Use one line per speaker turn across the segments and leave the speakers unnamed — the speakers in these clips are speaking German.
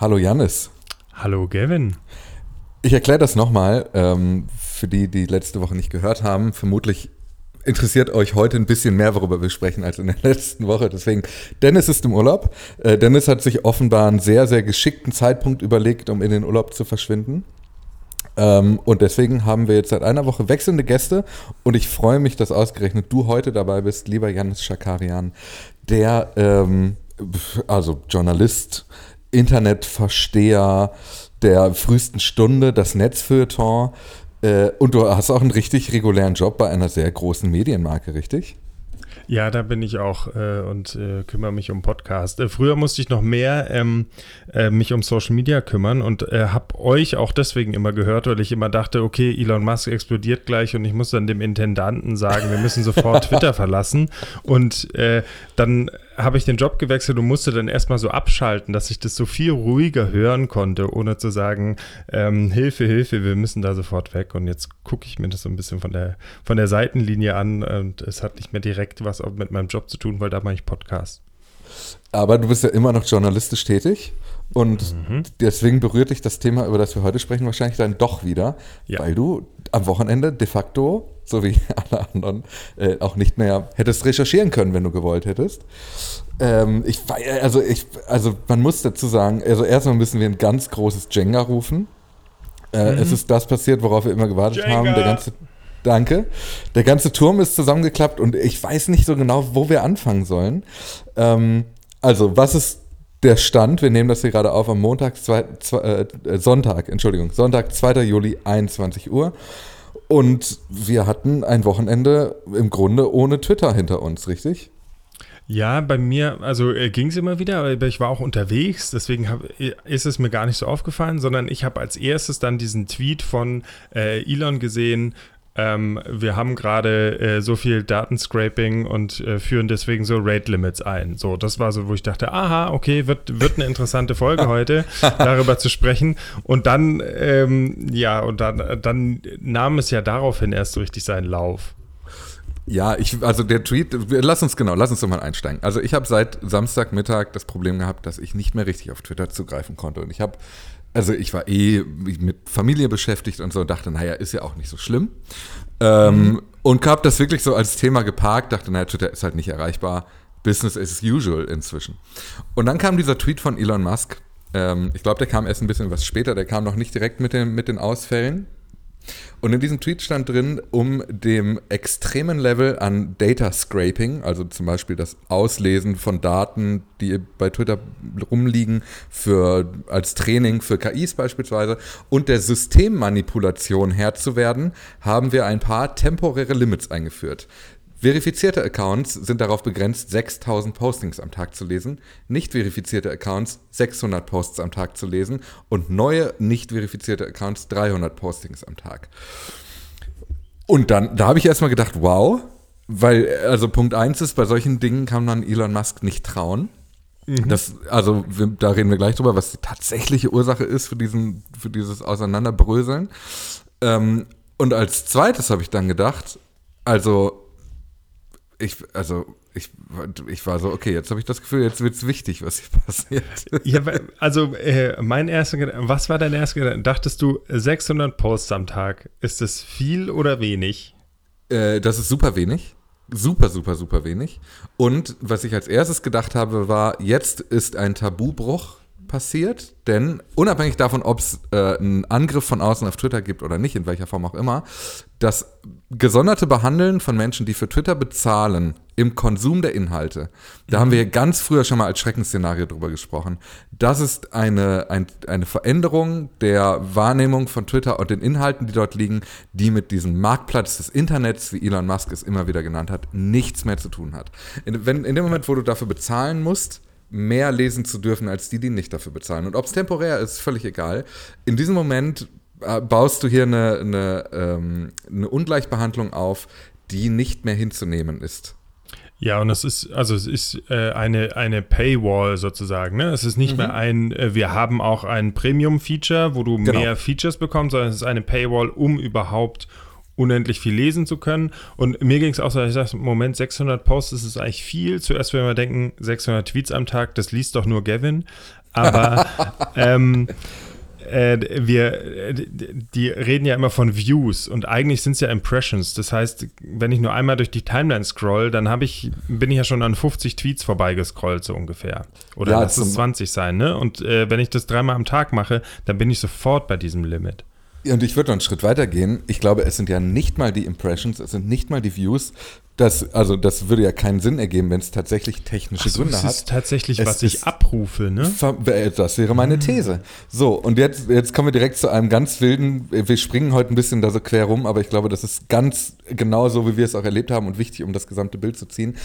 Hallo Janis.
Hallo Gavin.
Ich erkläre das nochmal ähm, für die, die letzte Woche nicht gehört haben. Vermutlich interessiert euch heute ein bisschen mehr, worüber wir sprechen, als in der letzten Woche. Deswegen, Dennis ist im Urlaub. Äh, Dennis hat sich offenbar einen sehr, sehr geschickten Zeitpunkt überlegt, um in den Urlaub zu verschwinden. Ähm, und deswegen haben wir jetzt seit einer Woche wechselnde Gäste und ich freue mich, dass ausgerechnet du heute dabei bist, lieber Janis Schakarian, der, ähm, also Journalist, Internetversteher der frühesten Stunde, das Netzfeuilleton. Äh, und du hast auch einen richtig regulären Job bei einer sehr großen Medienmarke, richtig?
Ja, da bin ich auch äh, und äh, kümmere mich um Podcast. Äh, früher musste ich noch mehr ähm, äh, mich um Social Media kümmern und äh, habe euch auch deswegen immer gehört, weil ich immer dachte, okay, Elon Musk explodiert gleich und ich muss dann dem Intendanten sagen, wir müssen sofort Twitter verlassen. Und äh, dann habe ich den Job gewechselt und musste dann erstmal so abschalten, dass ich das so viel ruhiger hören konnte, ohne zu sagen, ähm, Hilfe, Hilfe, wir müssen da sofort weg. Und jetzt gucke ich mir das so ein bisschen von der, von der Seitenlinie an und es hat nicht mehr direkt was mit meinem Job zu tun, weil da mache ich Podcast.
Aber du bist ja immer noch journalistisch tätig und mhm. deswegen berührt dich das Thema, über das wir heute sprechen, wahrscheinlich dann doch wieder, ja. weil du am Wochenende de facto, so wie alle anderen, äh, auch nicht mehr hättest recherchieren können, wenn du gewollt hättest. Ähm, ich, also, ich, also man muss dazu sagen, also erstmal müssen wir ein ganz großes Jenga rufen. Äh, mhm. Es ist das passiert, worauf wir immer gewartet Jenga. haben. Der ganze, danke. Der ganze Turm ist zusammengeklappt und ich weiß nicht so genau, wo wir anfangen sollen. Ähm, also, was ist der Stand? Wir nehmen das hier gerade auf am Montag, zwei, zwei, äh, Sonntag, Entschuldigung, Sonntag, 2. Juli, 21 Uhr. Und wir hatten ein Wochenende im Grunde ohne Twitter hinter uns, richtig?
Ja, bei mir, also äh, ging es immer wieder, aber ich war auch unterwegs, deswegen hab, äh, ist es mir gar nicht so aufgefallen, sondern ich habe als erstes dann diesen Tweet von äh, Elon gesehen, ähm, wir haben gerade äh, so viel Datenscraping und äh, führen deswegen so Rate Limits ein. So, das war so, wo ich dachte, aha, okay, wird, wird eine interessante Folge heute, darüber zu sprechen. Und dann, ähm, ja, und dann, dann nahm es ja daraufhin erst so richtig seinen Lauf.
Ja, ich, also der Tweet, lass uns genau, lass uns doch mal einsteigen. Also ich habe seit Samstagmittag das Problem gehabt, dass ich nicht mehr richtig auf Twitter zugreifen konnte. Und ich habe also ich war eh mit Familie beschäftigt und so und dachte, naja, ist ja auch nicht so schlimm. Ähm, mhm. Und habe das wirklich so als Thema geparkt, dachte, naja, Twitter ist halt nicht erreichbar. Business as usual inzwischen. Und dann kam dieser Tweet von Elon Musk. Ähm, ich glaube, der kam erst ein bisschen was später, der kam noch nicht direkt mit, dem, mit den Ausfällen. Und in diesem Tweet stand drin, um dem extremen Level an Data Scraping, also zum Beispiel das Auslesen von Daten, die bei Twitter rumliegen, für, als Training für KIs beispielsweise, und der Systemmanipulation Herr zu werden, haben wir ein paar temporäre Limits eingeführt. Verifizierte Accounts sind darauf begrenzt, 6000 Postings am Tag zu lesen, nicht verifizierte Accounts 600 Posts am Tag zu lesen und neue nicht verifizierte Accounts 300 Postings am Tag. Und dann, da habe ich erstmal gedacht, wow, weil, also Punkt 1 ist, bei solchen Dingen kann man Elon Musk nicht trauen. Mhm. Das, also wir, da reden wir gleich drüber, was die tatsächliche Ursache ist für, diesen, für dieses Auseinanderbröseln. Ähm, und als zweites habe ich dann gedacht, also ich, also ich, ich war so, okay, jetzt habe ich das Gefühl, jetzt wird es wichtig, was hier passiert.
Ja, also äh, mein erster Gedanke, was war dein erster Gedanke? Dachtest du, 600 Posts am Tag, ist das viel oder wenig?
Äh, das ist super wenig. Super, super, super wenig. Und was ich als erstes gedacht habe, war, jetzt ist ein Tabubruch passiert, denn unabhängig davon, ob es äh, einen Angriff von außen auf Twitter gibt oder nicht, in welcher Form auch immer, das gesonderte Behandeln von Menschen, die für Twitter bezahlen, im Konsum der Inhalte, da mhm. haben wir ganz früher schon mal als Schreckensszenario drüber gesprochen. Das ist eine, ein, eine Veränderung der Wahrnehmung von Twitter und den Inhalten, die dort liegen, die mit diesem Marktplatz des Internets, wie Elon Musk es immer wieder genannt hat, nichts mehr zu tun hat. In, wenn, in dem Moment, wo du dafür bezahlen musst, mehr lesen zu dürfen als die, die nicht dafür bezahlen. Und ob es temporär ist, völlig egal. In diesem Moment baust du hier eine, eine, ähm, eine Ungleichbehandlung auf, die nicht mehr hinzunehmen ist.
Ja, und es ist, also es ist äh, eine, eine Paywall sozusagen. Ne? Es ist nicht mhm. mehr ein, äh, wir haben auch ein Premium-Feature, wo du genau. mehr Features bekommst, sondern es ist eine Paywall, um überhaupt unendlich viel lesen zu können. Und mir ging es auch so, ich sage, Moment, 600 Posts, ist eigentlich viel. Zuerst, wenn wir denken, 600 Tweets am Tag, das liest doch nur Gavin. Aber ähm, äh, wir, die reden ja immer von Views und eigentlich sind es ja Impressions. Das heißt, wenn ich nur einmal durch die Timeline scroll, dann habe ich, bin ich ja schon an 50 Tweets vorbeigescrollt, so ungefähr. Oder ja, lass es 20 sein, ne? Und äh, wenn ich das dreimal am Tag mache, dann bin ich sofort bei diesem Limit.
Und ich würde noch einen Schritt weiter gehen. Ich glaube, es sind ja nicht mal die Impressions, es sind nicht mal die Views. Das, also das würde ja keinen Sinn ergeben, wenn es tatsächlich technische so, Gründe hat. Das
ist tatsächlich, es was ich abrufe, ne?
Äh, das wäre meine mhm. These. So, und jetzt, jetzt kommen wir direkt zu einem ganz wilden, wir springen heute ein bisschen da so quer rum, aber ich glaube, das ist ganz genau so, wie wir es auch erlebt haben und wichtig, um das gesamte Bild zu ziehen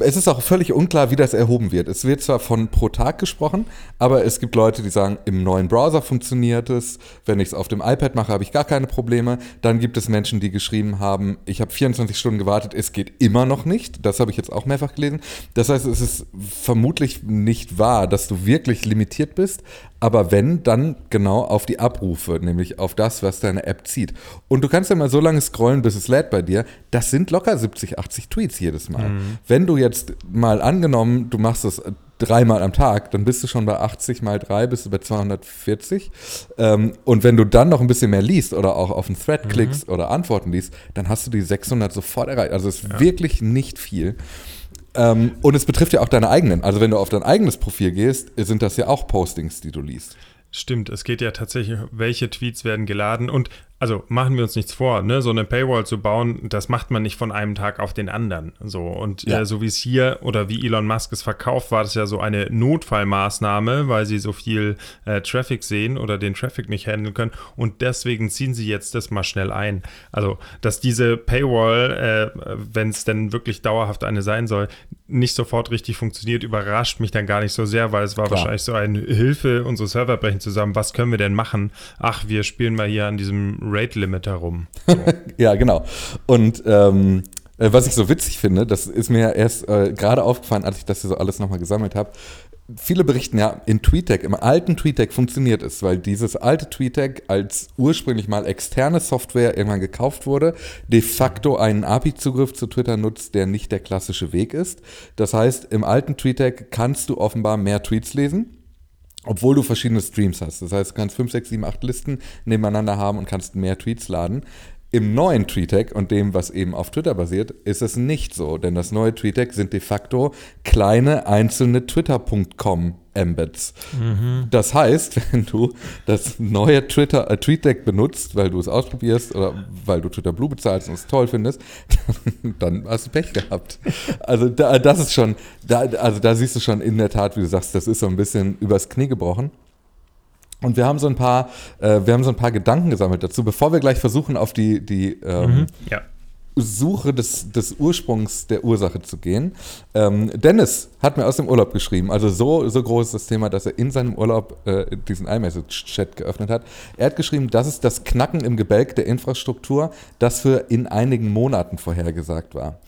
es ist auch völlig unklar, wie das erhoben wird. Es wird zwar von pro Tag gesprochen, aber es gibt Leute, die sagen, im neuen Browser funktioniert es. Wenn ich es auf dem iPad mache, habe ich gar keine Probleme. Dann gibt es Menschen, die geschrieben haben, ich habe 24 Stunden gewartet, es geht immer noch nicht. Das habe ich jetzt auch mehrfach gelesen. Das heißt, es ist vermutlich nicht wahr, dass du wirklich limitiert bist, aber wenn, dann genau auf die Abrufe, nämlich auf das, was deine App zieht. Und du kannst ja mal so lange scrollen, bis es lädt bei dir. Das sind locker 70, 80 Tweets jedes Mal. Mhm. Wenn du jetzt mal angenommen, du machst es dreimal am Tag, dann bist du schon bei 80 mal 3, bist du bei 240. Ähm, und wenn du dann noch ein bisschen mehr liest oder auch auf einen Thread mhm. klickst oder Antworten liest, dann hast du die 600 sofort erreicht. Also es ist ja. wirklich nicht viel. Ähm, und es betrifft ja auch deine eigenen. Also wenn du auf dein eigenes Profil gehst, sind das ja auch Postings, die du liest.
Stimmt, es geht ja tatsächlich, welche Tweets werden geladen und also machen wir uns nichts vor, ne? so eine Paywall zu bauen, das macht man nicht von einem Tag auf den anderen. So und ja. äh, so wie es hier oder wie Elon Musk es verkauft, war das ja so eine Notfallmaßnahme, weil sie so viel äh, Traffic sehen oder den Traffic nicht handeln können und deswegen ziehen sie jetzt das mal schnell ein. Also dass diese Paywall, äh, wenn es denn wirklich dauerhaft eine sein soll, nicht sofort richtig funktioniert, überrascht mich dann gar nicht so sehr, weil es war Klar. wahrscheinlich so eine Hilfe, unsere Server brechen zusammen. Was können wir denn machen? Ach, wir spielen mal hier an diesem Rate-Limit herum. So.
ja, genau. Und ähm, äh, was ich so witzig finde, das ist mir erst äh, gerade aufgefallen, als ich das hier so alles nochmal gesammelt habe. Viele berichten ja, in TweetDeck, im alten TweetDeck funktioniert es, weil dieses alte TweetDeck als ursprünglich mal externe Software irgendwann gekauft wurde, de facto einen API-Zugriff zu Twitter nutzt, der nicht der klassische Weg ist. Das heißt, im alten TweetDeck kannst du offenbar mehr Tweets lesen obwohl du verschiedene Streams hast. Das heißt, du kannst 5, 6, 7, 8 Listen nebeneinander haben und kannst mehr Tweets laden. Im neuen TweetDeck und dem, was eben auf Twitter basiert, ist es nicht so, denn das neue TweetDeck sind de facto kleine einzelne Twitter.com Embeds. Mhm. Das heißt, wenn du das neue Twitter äh, TweetDeck benutzt, weil du es ausprobierst oder weil du Twitter Blue bezahlst und es toll findest, dann hast du Pech gehabt. Also da, das ist schon, da, also da siehst du schon in der Tat, wie du sagst, das ist so ein bisschen übers Knie gebrochen. Und wir haben so ein paar, äh, wir haben so ein paar Gedanken gesammelt dazu, bevor wir gleich versuchen, auf die, die ähm, mhm, ja. Suche des, des Ursprungs der Ursache zu gehen. Ähm, Dennis hat mir aus dem Urlaub geschrieben, also so, so groß ist das Thema, dass er in seinem Urlaub äh, diesen iMessage-Chat geöffnet hat. Er hat geschrieben, das ist das Knacken im Gebälk der Infrastruktur, das für in einigen Monaten vorhergesagt war.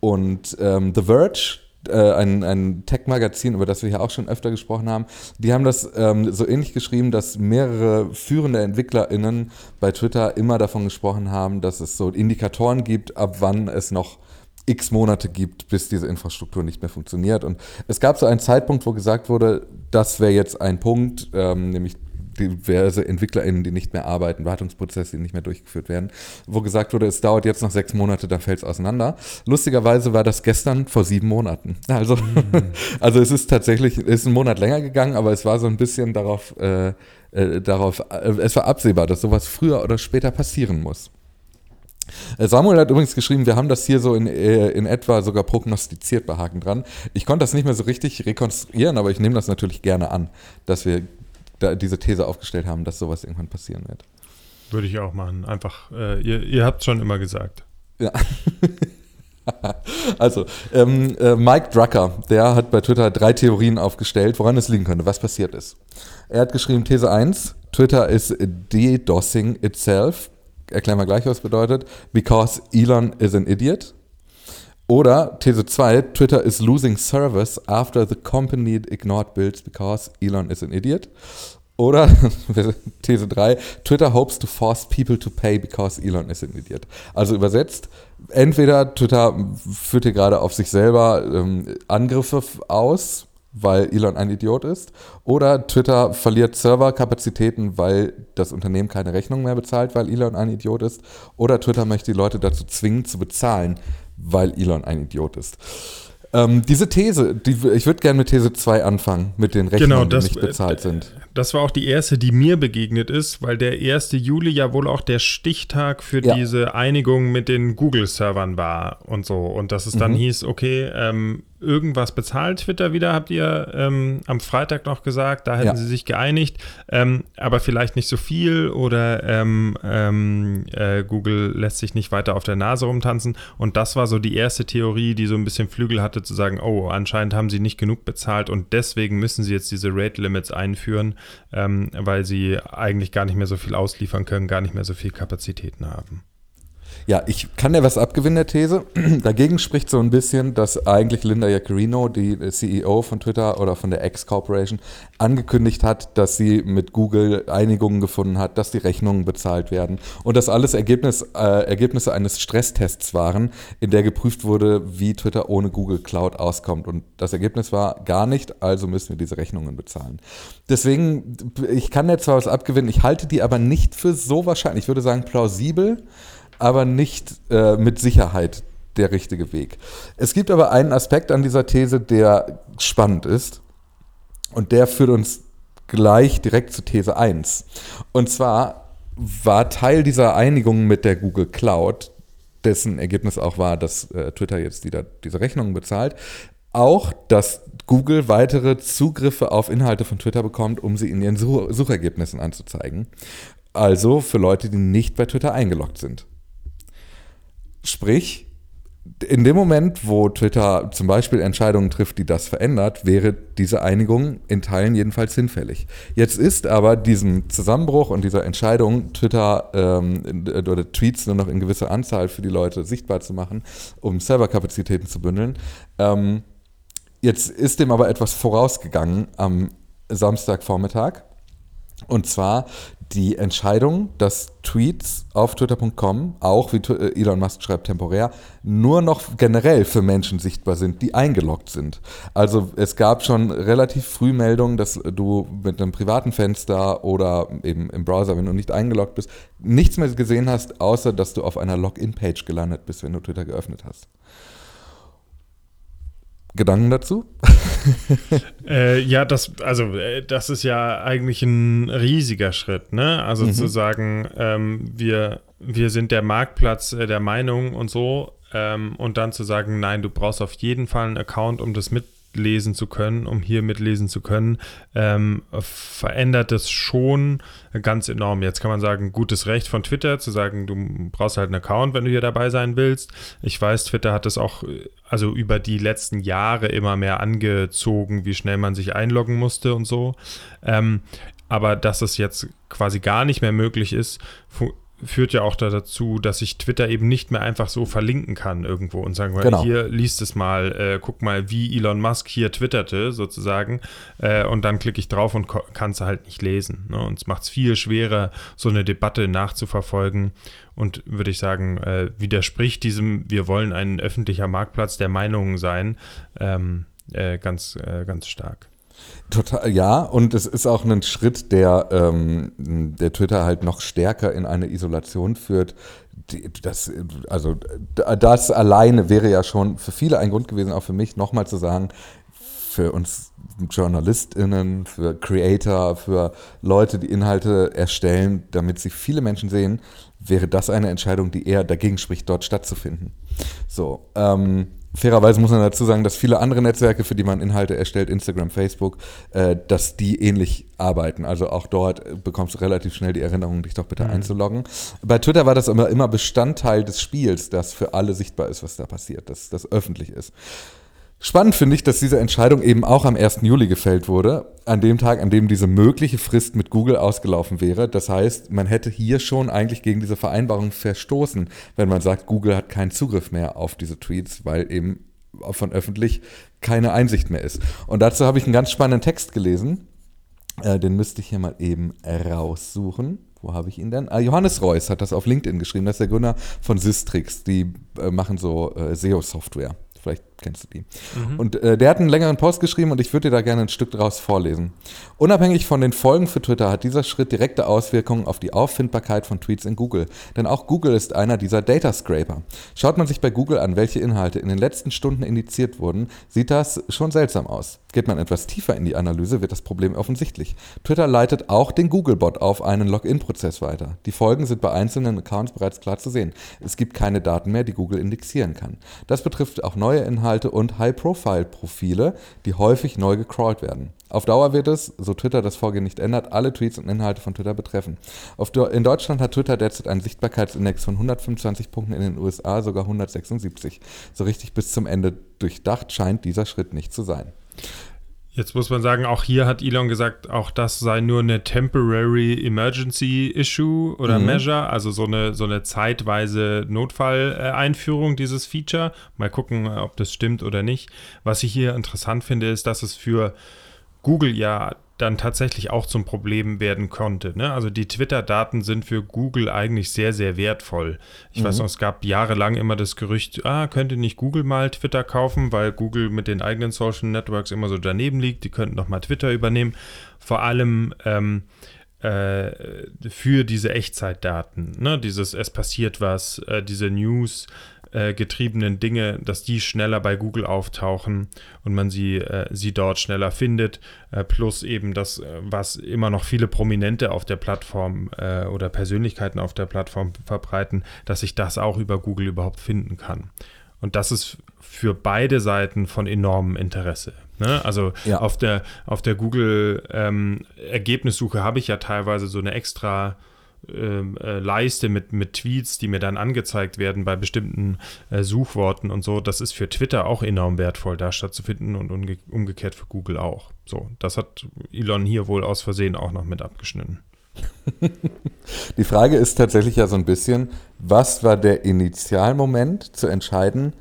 Und ähm, The Verge, äh, ein, ein Tech-Magazin, über das wir hier auch schon öfter gesprochen haben, die haben das ähm, so ähnlich geschrieben, dass mehrere führende EntwicklerInnen bei Twitter immer davon gesprochen haben, dass es so Indikatoren gibt, ab wann es noch x Monate gibt, bis diese Infrastruktur nicht mehr funktioniert. Und es gab so einen Zeitpunkt, wo gesagt wurde, das wäre jetzt ein Punkt, ähm, nämlich diverse EntwicklerInnen, die nicht mehr arbeiten, Wartungsprozesse, die nicht mehr durchgeführt werden, wo gesagt wurde, es dauert jetzt noch sechs Monate, dann fällt es auseinander. Lustigerweise war das gestern vor sieben Monaten. Also, mhm. also es ist tatsächlich, es ist ein Monat länger gegangen, aber es war so ein bisschen darauf, äh, äh, darauf, äh, es war absehbar, dass sowas früher oder später passieren muss. Äh, Samuel hat übrigens geschrieben, wir haben das hier so in, äh, in etwa sogar prognostiziert bei Haken dran. Ich konnte das nicht mehr so richtig rekonstruieren, aber ich nehme das natürlich gerne an, dass wir da diese These aufgestellt haben, dass sowas irgendwann passieren wird.
Würde ich auch machen. Einfach, äh, ihr, ihr habt es schon immer gesagt.
Ja. also, ähm, äh, Mike Drucker, der hat bei Twitter drei Theorien aufgestellt, woran es liegen könnte, was passiert ist. Er hat geschrieben, These 1, Twitter is DDoSing itself. Erklären wir gleich, was bedeutet. Because Elon is an idiot. Oder These 2, Twitter is losing service after the company ignored bills because Elon is an idiot. Oder These 3, Twitter hopes to force people to pay because Elon is an idiot. Also übersetzt, entweder Twitter führt hier gerade auf sich selber ähm, Angriffe aus, weil Elon ein Idiot ist. Oder Twitter verliert Serverkapazitäten, weil das Unternehmen keine Rechnung mehr bezahlt, weil Elon ein Idiot ist. Oder Twitter möchte die Leute dazu zwingen, zu bezahlen, weil Elon ein Idiot ist. Ähm, diese These, die, ich würde gerne mit These 2 anfangen, mit den Rechnungen, genau, das, die nicht bezahlt sind.
Das war auch die erste, die mir begegnet ist, weil der 1. Juli ja wohl auch der Stichtag für ja. diese Einigung mit den Google-Servern war und so. Und dass es dann mhm. hieß, okay, ähm, irgendwas bezahlt Twitter wieder, habt ihr ähm, am Freitag noch gesagt. Da hätten ja. sie sich geeinigt, ähm, aber vielleicht nicht so viel oder ähm, ähm, äh, Google lässt sich nicht weiter auf der Nase rumtanzen. Und das war so die erste Theorie, die so ein bisschen Flügel hatte, zu sagen, oh, anscheinend haben sie nicht genug bezahlt und deswegen müssen sie jetzt diese Rate Limits einführen, ähm, weil sie eigentlich gar nicht mehr so viel ausliefern können, gar nicht mehr so viel Kapazitäten haben.
Ja, ich kann dir was abgewinnen, der These. Dagegen spricht so ein bisschen, dass eigentlich Linda Yaccarino, die CEO von Twitter oder von der X Corporation, angekündigt hat, dass sie mit Google Einigungen gefunden hat, dass die Rechnungen bezahlt werden und dass alles Ergebnis, äh, Ergebnisse eines Stresstests waren, in der geprüft wurde, wie Twitter ohne Google Cloud auskommt. Und das Ergebnis war gar nicht, also müssen wir diese Rechnungen bezahlen. Deswegen, ich kann dir zwar was abgewinnen, ich halte die aber nicht für so wahrscheinlich. Ich würde sagen plausibel aber nicht äh, mit Sicherheit der richtige Weg. Es gibt aber einen Aspekt an dieser These, der spannend ist. Und der führt uns gleich direkt zu These 1. Und zwar war Teil dieser Einigung mit der Google Cloud, dessen Ergebnis auch war, dass äh, Twitter jetzt die, diese Rechnungen bezahlt, auch, dass Google weitere Zugriffe auf Inhalte von Twitter bekommt, um sie in ihren Suchergebnissen anzuzeigen. Also für Leute, die nicht bei Twitter eingeloggt sind. Sprich, in dem Moment, wo Twitter zum Beispiel Entscheidungen trifft, die das verändert, wäre diese Einigung in Teilen jedenfalls hinfällig. Jetzt ist aber diesem Zusammenbruch und dieser Entscheidung, Twitter ähm, oder Tweets nur noch in gewisser Anzahl für die Leute sichtbar zu machen, um Serverkapazitäten zu bündeln, ähm, jetzt ist dem aber etwas vorausgegangen am Samstagvormittag. Und zwar die Entscheidung, dass Tweets auf twitter.com, auch wie äh, Elon Musk schreibt temporär, nur noch generell für Menschen sichtbar sind, die eingeloggt sind. Also es gab schon relativ früh Meldungen, dass du mit einem privaten Fenster oder eben im Browser, wenn du nicht eingeloggt bist, nichts mehr gesehen hast, außer dass du auf einer Login-Page gelandet bist, wenn du Twitter geöffnet hast. Gedanken dazu?
äh, ja, das, also äh, das ist ja eigentlich ein riesiger Schritt, ne? Also mhm. zu sagen, ähm, wir, wir sind der Marktplatz äh, der Meinung und so, ähm, und dann zu sagen, nein, du brauchst auf jeden Fall einen Account, um das mit mitlesen zu können, um hier mitlesen zu können, ähm, verändert es schon ganz enorm. Jetzt kann man sagen, gutes Recht von Twitter zu sagen, du brauchst halt einen Account, wenn du hier dabei sein willst. Ich weiß, Twitter hat es auch also über die letzten Jahre immer mehr angezogen, wie schnell man sich einloggen musste und so. Ähm, aber dass es jetzt quasi gar nicht mehr möglich ist, führt ja auch dazu, dass ich Twitter eben nicht mehr einfach so verlinken kann irgendwo und sagen, genau. hier liest es mal, äh, guck mal, wie Elon Musk hier twitterte sozusagen äh, und dann klicke ich drauf und kann es halt nicht lesen. Ne? Und es macht es viel schwerer, so eine Debatte nachzuverfolgen und würde ich sagen, äh, widerspricht diesem, wir wollen ein öffentlicher Marktplatz der Meinungen sein, ähm, äh, ganz, äh, ganz stark.
Total, ja, und es ist auch ein Schritt, der, ähm, der Twitter halt noch stärker in eine Isolation führt. Das, also das alleine wäre ja schon für viele ein Grund gewesen, auch für mich, nochmal zu sagen, für uns JournalistInnen, für Creator, für Leute, die Inhalte erstellen, damit sie viele Menschen sehen, wäre das eine Entscheidung, die eher dagegen spricht, dort stattzufinden. So, ähm, fairerweise muss man dazu sagen, dass viele andere Netzwerke, für die man Inhalte erstellt, Instagram, Facebook, äh, dass die ähnlich arbeiten. Also auch dort bekommst du relativ schnell die Erinnerung, dich doch bitte mhm. einzuloggen. Bei Twitter war das immer, immer Bestandteil des Spiels, dass für alle sichtbar ist, was da passiert, dass das öffentlich ist. Spannend finde ich, dass diese Entscheidung eben auch am 1. Juli gefällt wurde, an dem Tag, an dem diese mögliche Frist mit Google ausgelaufen wäre. Das heißt, man hätte hier schon eigentlich gegen diese Vereinbarung verstoßen, wenn man sagt, Google hat keinen Zugriff mehr auf diese Tweets, weil eben von öffentlich keine Einsicht mehr ist. Und dazu habe ich einen ganz spannenden Text gelesen. Äh, den müsste ich hier mal eben raussuchen. Wo habe ich ihn denn? Ah, Johannes Reuss hat das auf LinkedIn geschrieben. Das ist der Gründer von Systrix. Die äh, machen so äh, SEO-Software. Vielleicht kennst du die. Mhm. Und äh, der hat einen längeren Post geschrieben und ich würde dir da gerne ein Stück daraus vorlesen. Unabhängig von den Folgen für Twitter hat dieser Schritt direkte Auswirkungen auf die Auffindbarkeit von Tweets in Google. Denn auch Google ist einer dieser Data Scraper. Schaut man sich bei Google an, welche Inhalte in den letzten Stunden indiziert wurden, sieht das schon seltsam aus. Geht man etwas tiefer in die Analyse, wird das Problem offensichtlich. Twitter leitet auch den Googlebot auf einen Login-Prozess weiter. Die Folgen sind bei einzelnen Accounts bereits klar zu sehen. Es gibt keine Daten mehr, die Google indexieren kann. Das betrifft auch neue Inhalte und High-Profile-Profile, die häufig neu gecrawlt werden. Auf Dauer wird es, so Twitter das Vorgehen nicht ändert, alle Tweets und Inhalte von Twitter betreffen. in Deutschland hat Twitter derzeit einen Sichtbarkeitsindex von 125 Punkten, in den USA sogar 176. So richtig bis zum Ende durchdacht scheint dieser Schritt nicht zu sein.
Jetzt muss man sagen, auch hier hat Elon gesagt, auch das sei nur eine temporary emergency issue oder mhm. measure, also so eine, so eine zeitweise Notfalleinführung dieses Feature. Mal gucken, ob das stimmt oder nicht. Was ich hier interessant finde, ist, dass es für Google ja dann tatsächlich auch zum Problem werden konnte. Ne? Also die Twitter-Daten sind für Google eigentlich sehr, sehr wertvoll. Ich mhm. weiß noch, es gab jahrelang immer das Gerücht, ah, könnte nicht Google mal Twitter kaufen, weil Google mit den eigenen Social Networks immer so daneben liegt. Die könnten doch mal Twitter übernehmen. Vor allem ähm, äh, für diese Echtzeitdaten. Ne? Dieses, es passiert was, äh, diese News äh, getriebenen Dinge, dass die schneller bei Google auftauchen und man sie, äh, sie dort schneller findet. Äh, plus eben das, äh, was immer noch viele Prominente auf der Plattform äh, oder Persönlichkeiten auf der Plattform verbreiten, dass ich das auch über Google überhaupt finden kann. Und das ist für beide Seiten von enormem Interesse. Ne? Also ja. auf der, auf der Google ähm, Ergebnissuche habe ich ja teilweise so eine extra äh, Leiste mit, mit Tweets, die mir dann angezeigt werden bei bestimmten äh, Suchworten und so. Das ist für Twitter auch enorm wertvoll, da stattzufinden und umge umgekehrt für Google auch. So, das hat Elon hier wohl aus Versehen auch noch mit abgeschnitten.
Die Frage ist tatsächlich ja so ein bisschen, was war der Initialmoment zu entscheiden,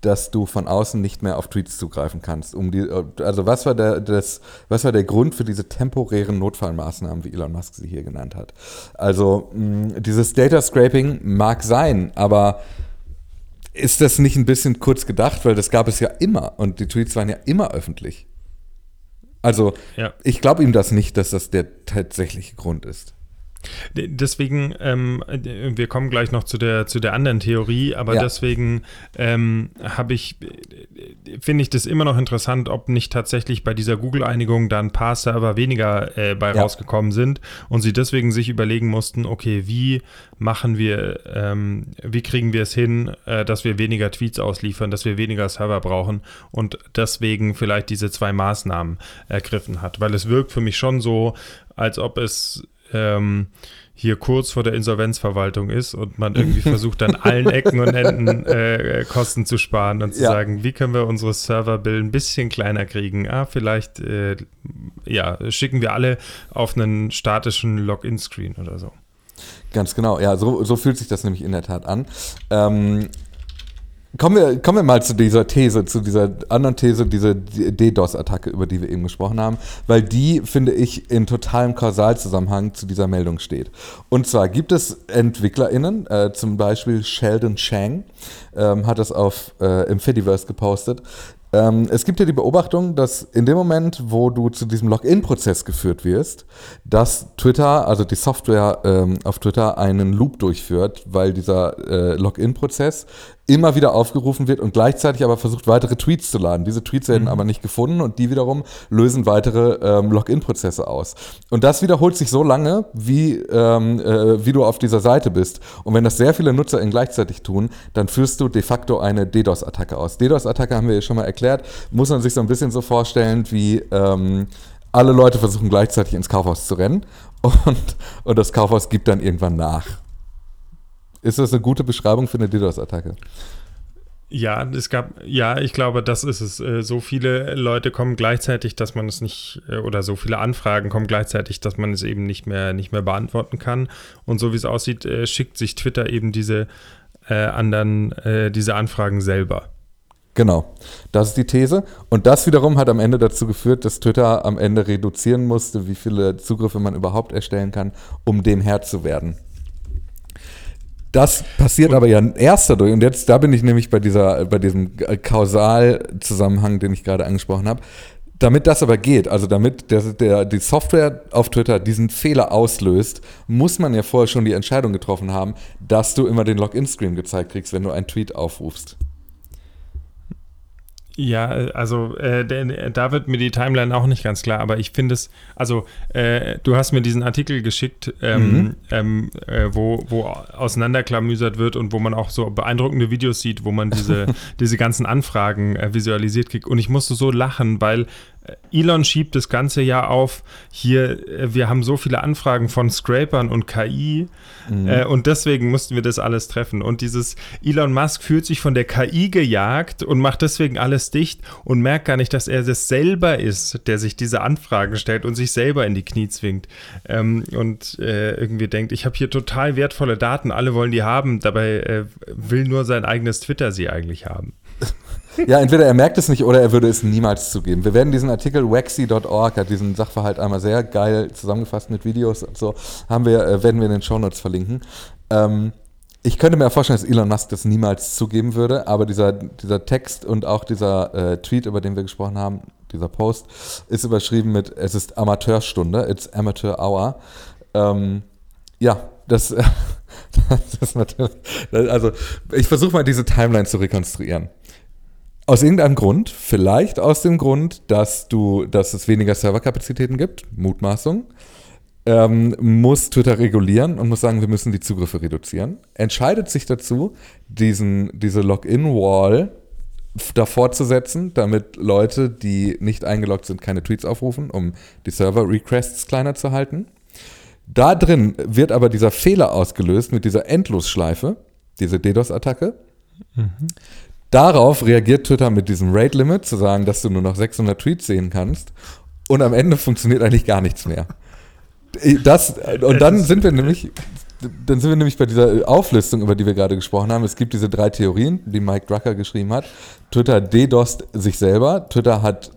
dass du von außen nicht mehr auf Tweets zugreifen kannst. Um die, also was war der, das, was war der Grund für diese temporären Notfallmaßnahmen, wie Elon Musk sie hier genannt hat? Also mh, dieses Data Scraping mag sein, aber ist das nicht ein bisschen kurz gedacht, weil das gab es ja immer und die Tweets waren ja immer öffentlich. Also ja. ich glaube ihm das nicht, dass das der tatsächliche Grund ist.
Deswegen, ähm, wir kommen gleich noch zu der, zu der anderen Theorie, aber ja. deswegen ähm, habe ich, finde ich das immer noch interessant, ob nicht tatsächlich bei dieser Google-Einigung da ein paar Server weniger äh, bei ja. rausgekommen sind und sie deswegen sich überlegen mussten, okay, wie machen wir, ähm, wie kriegen wir es hin, äh, dass wir weniger Tweets ausliefern, dass wir weniger Server brauchen und deswegen vielleicht diese zwei Maßnahmen ergriffen hat, weil es wirkt für mich schon so, als ob es ähm, hier kurz vor der Insolvenzverwaltung ist und man irgendwie versucht, an allen Ecken und Enden äh, Kosten zu sparen und zu ja. sagen, wie können wir unsere Serverbill ein bisschen kleiner kriegen? Ah, vielleicht äh, ja, schicken wir alle auf einen statischen Login-Screen oder so.
Ganz genau, ja, so, so fühlt sich das nämlich in der Tat an. Ähm, Kommen wir, kommen wir mal zu dieser These, zu dieser anderen These, diese DDoS-Attacke, über die wir eben gesprochen haben, weil die, finde ich, in totalem Kausalzusammenhang zu dieser Meldung steht. Und zwar gibt es EntwicklerInnen, äh, zum Beispiel Sheldon Chang, ähm, hat das auf, äh, im Fediverse gepostet, ähm, es gibt ja die Beobachtung, dass in dem Moment, wo du zu diesem Login-Prozess geführt wirst, dass Twitter, also die Software ähm, auf Twitter, einen Loop durchführt, weil dieser äh, Login-Prozess immer wieder aufgerufen wird und gleichzeitig aber versucht, weitere Tweets zu laden. Diese Tweets werden mhm. aber nicht gefunden und die wiederum lösen weitere ähm, Login-Prozesse aus. Und das wiederholt sich so lange, wie, ähm, äh, wie du auf dieser Seite bist. Und wenn das sehr viele NutzerInnen gleichzeitig tun, dann führst du de facto eine DDoS-Attacke aus. DDoS-Attacke haben wir ja schon mal erklärt, muss man sich so ein bisschen so vorstellen, wie ähm, alle Leute versuchen gleichzeitig ins Kaufhaus zu rennen und, und das Kaufhaus gibt dann irgendwann nach. Ist das eine gute Beschreibung für eine DDoS-Attacke?
Ja, es gab, ja, ich glaube, das ist es. Äh, so viele Leute kommen gleichzeitig, dass man es nicht, äh, oder so viele Anfragen kommen gleichzeitig, dass man es eben nicht mehr, nicht mehr beantworten kann. Und so wie es aussieht, äh, schickt sich Twitter eben diese äh, anderen, äh, diese Anfragen selber.
Genau, das ist die These. Und das wiederum hat am Ende dazu geführt, dass Twitter am Ende reduzieren musste, wie viele Zugriffe man überhaupt erstellen kann, um dem Herr zu werden. Das passiert aber ja erst dadurch, und jetzt, da bin ich nämlich bei dieser, bei diesem Kausalzusammenhang, den ich gerade angesprochen habe. Damit das aber geht, also damit der, der, die Software auf Twitter diesen Fehler auslöst, muss man ja vorher schon die Entscheidung getroffen haben, dass du immer den Login-Screen gezeigt kriegst, wenn du einen Tweet aufrufst.
Ja, also äh, der, da wird mir die Timeline auch nicht ganz klar, aber ich finde es, also äh, du hast mir diesen Artikel geschickt, ähm, mhm. ähm, äh, wo, wo auseinanderklamüsert wird und wo man auch so beeindruckende Videos sieht, wo man diese, diese ganzen Anfragen äh, visualisiert kriegt. Und ich musste so lachen, weil Elon schiebt das ganze Jahr auf, hier, äh, wir haben so viele Anfragen von Scrapern und KI mhm. äh, und deswegen mussten wir das alles treffen. Und dieses Elon Musk fühlt sich von der KI gejagt und macht deswegen alles dicht und merkt gar nicht, dass er das selber ist, der sich diese Anfragen stellt und sich selber in die Knie zwingt. Ähm, und äh, irgendwie denkt, ich habe hier total wertvolle Daten, alle wollen die haben, dabei äh, will nur sein eigenes Twitter sie eigentlich haben.
Ja, entweder er merkt es nicht oder er würde es niemals zugeben. Wir werden diesen Artikel waxy.org, hat diesen Sachverhalt einmal sehr geil zusammengefasst mit Videos und so, haben wir, äh, werden wir in den Shownotes verlinken. Ähm, ich könnte mir vorstellen, dass Elon Musk das niemals zugeben würde, aber dieser, dieser Text und auch dieser äh, Tweet, über den wir gesprochen haben, dieser Post, ist überschrieben mit, es ist Amateurstunde, it's Amateur Hour. Ähm, ja, das, das ist natürlich, also ich versuche mal diese Timeline zu rekonstruieren. Aus irgendeinem Grund, vielleicht aus dem Grund, dass du, dass es weniger Serverkapazitäten gibt, Mutmaßung, ähm, muss Twitter regulieren und muss sagen, wir müssen die Zugriffe reduzieren. Entscheidet sich dazu, diesen, diese Login-Wall davor zu setzen, damit Leute, die nicht eingeloggt sind, keine Tweets aufrufen, um die Server-Requests kleiner zu halten. Da drin wird aber dieser Fehler ausgelöst mit dieser Endlosschleife, diese DDoS-Attacke. Mhm. Darauf reagiert Twitter mit diesem Rate-Limit, zu sagen, dass du nur noch 600 Tweets sehen kannst. Und am Ende funktioniert eigentlich gar nichts mehr. Das, und dann sind wir nämlich, dann sind wir nämlich bei dieser Auflistung, über die wir gerade gesprochen haben. Es gibt diese drei Theorien, die Mike Drucker geschrieben hat. Twitter DDoSt sich selber, Twitter hat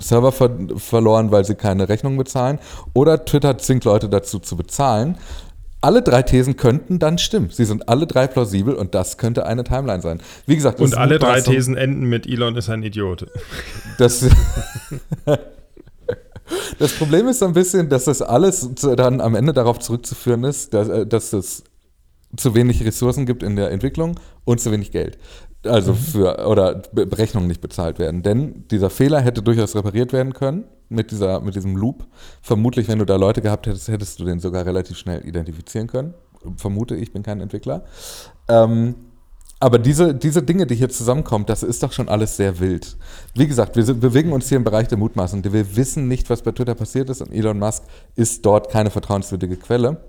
Server ver verloren, weil sie keine Rechnung bezahlen, oder Twitter zwingt Leute dazu zu bezahlen. Alle drei Thesen könnten dann stimmen. Sie sind alle drei plausibel und das könnte eine Timeline sein. Wie gesagt,
und alle drei Thesen enden mit Elon ist ein Idiot.
Das, das Problem ist so ein bisschen, dass das alles dann am Ende darauf zurückzuführen ist, dass, äh, dass es zu wenig Ressourcen gibt in der Entwicklung und zu wenig Geld. Also mhm. für, oder Berechnungen nicht bezahlt werden. Denn dieser Fehler hätte durchaus repariert werden können mit, dieser, mit diesem Loop. Vermutlich, wenn du da Leute gehabt hättest, hättest du den sogar relativ schnell identifizieren können. Vermute ich, bin kein Entwickler. Ähm, aber diese, diese Dinge, die hier zusammenkommen, das ist doch schon alles sehr wild. Wie gesagt, wir bewegen uns hier im Bereich der Mutmaßung. Wir wissen nicht, was bei Twitter passiert ist und Elon Musk ist dort keine vertrauenswürdige Quelle.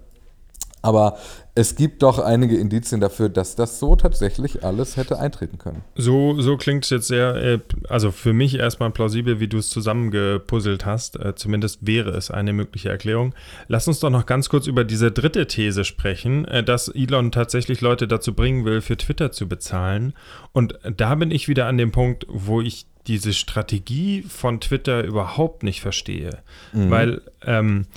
Aber es gibt doch einige Indizien dafür, dass das so tatsächlich alles hätte eintreten können.
So, so klingt es jetzt sehr, äh, also für mich erstmal plausibel, wie du es zusammengepuzzelt hast. Äh, zumindest wäre es eine mögliche Erklärung. Lass uns doch noch ganz kurz über diese dritte These sprechen, äh, dass Elon tatsächlich Leute dazu bringen will, für Twitter zu bezahlen. Und da bin ich wieder an dem Punkt, wo ich diese Strategie von Twitter überhaupt nicht verstehe. Mhm. Weil, ähm,